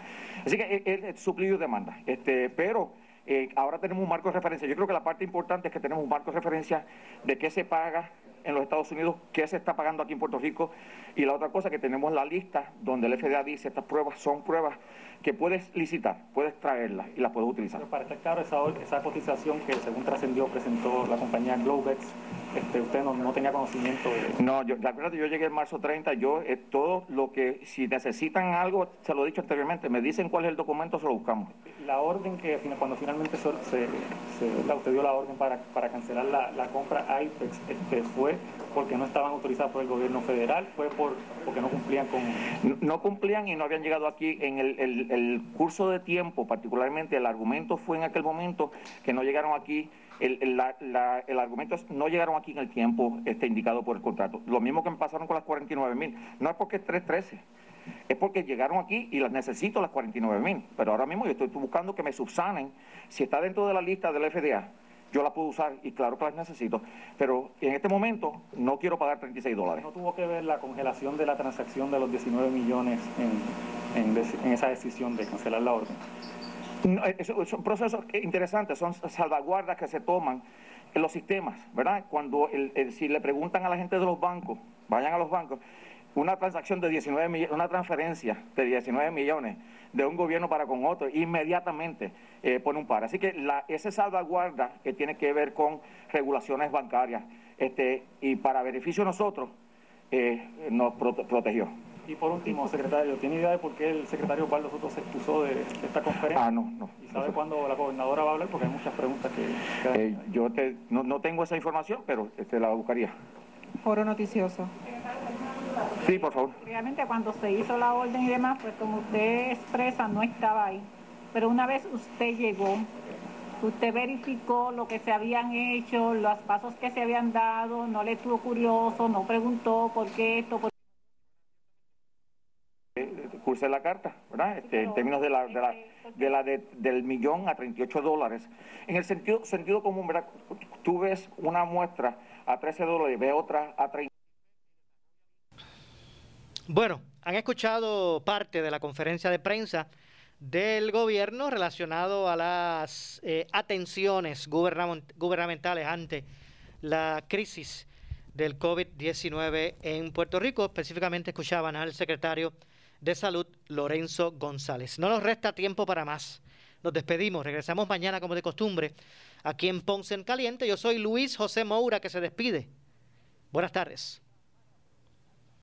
Así que es, es suplido demanda. Este, pero eh, ahora tenemos un marco de referencia. Yo creo que la parte importante es que tenemos un marco de referencia de qué se paga en los Estados Unidos, qué se está pagando aquí en Puerto Rico. Y la otra cosa que tenemos la lista donde el FDA dice estas pruebas son pruebas que puedes licitar, puedes traerlas y las puedes utilizar. para estar claro, esa, esa cotización que según trascendió presentó la compañía Globex, este, usted no, tenía conocimiento de... No, yo, acuerdo, yo llegué el marzo 30, yo eh, todo lo que, si necesitan algo, se lo he dicho anteriormente, me dicen cuál es el documento, se lo buscamos. La orden que cuando finalmente se, se, usted dio la orden para, para cancelar la, la compra IPEX, este, fue porque no estaban autorizados por el gobierno federal, fue por porque no cumplían con... No, cumplían y no habían llegado aquí en el, el, curso de tiempo, particularmente el argumento fue en aquel momento que no llegaron aquí el, el, argumento es no llegaron aquí en el tiempo este, indicado por el contrato. Lo mismo que me pasaron con las 49 mil. No es porque es 313, es porque llegaron aquí y las necesito las 49 mil. Pero ahora mismo yo estoy buscando que me subsanen. Si está dentro de la lista del FDA, yo la puedo usar y claro que las necesito, pero en este momento no quiero pagar 36 dólares. ¿No tuvo que ver la congelación de la transacción de los 19 millones en, en, esa decisión de cancelar la orden? No, son procesos interesantes, son salvaguardas que se toman en los sistemas, ¿verdad? Cuando si le preguntan a la gente de los bancos, vayan a los bancos, una transacción de 19 millones, una transferencia de 19 millones de un gobierno para con otro, inmediatamente eh, pone un par. Así que la, esa salvaguarda que tiene que ver con regulaciones bancarias, este, y para beneficio de nosotros, eh, nos protegió. Y por último, secretario, ¿tiene idea de por qué el secretario Osvaldo Soto se excusó de, esta conferencia? Ah, no, no. ¿Y sabe cuándo la gobernadora va a hablar? Porque hay muchas preguntas que... Eh, yo no, no, tengo esa información, pero este, la buscaría. Foro noticioso. Sí, por favor. Realmente cuando se hizo la orden y demás, pues como usted expresa, no estaba ahí. Pero una vez usted llegó, usted verificó lo que se habían hecho, los pasos que se habían dado, no le estuvo curioso, no preguntó por qué esto, por Curse la carta, ¿verdad? Este, en términos de la, de la, de la del millón a 38 dólares. En el sentido, sentido común, ¿verdad? Tú ves una muestra a 13 dólares y ves otra a 30 bueno, han escuchado parte de la conferencia de prensa del gobierno relacionado a las eh, atenciones gubernamentales ante la crisis del COVID-19 en Puerto Rico. Específicamente escuchaban al secretario de Salud, Lorenzo González. No nos resta tiempo para más. Nos despedimos. Regresamos mañana como de costumbre aquí en Ponce en Caliente. Yo soy Luis José Moura que se despide. Buenas tardes.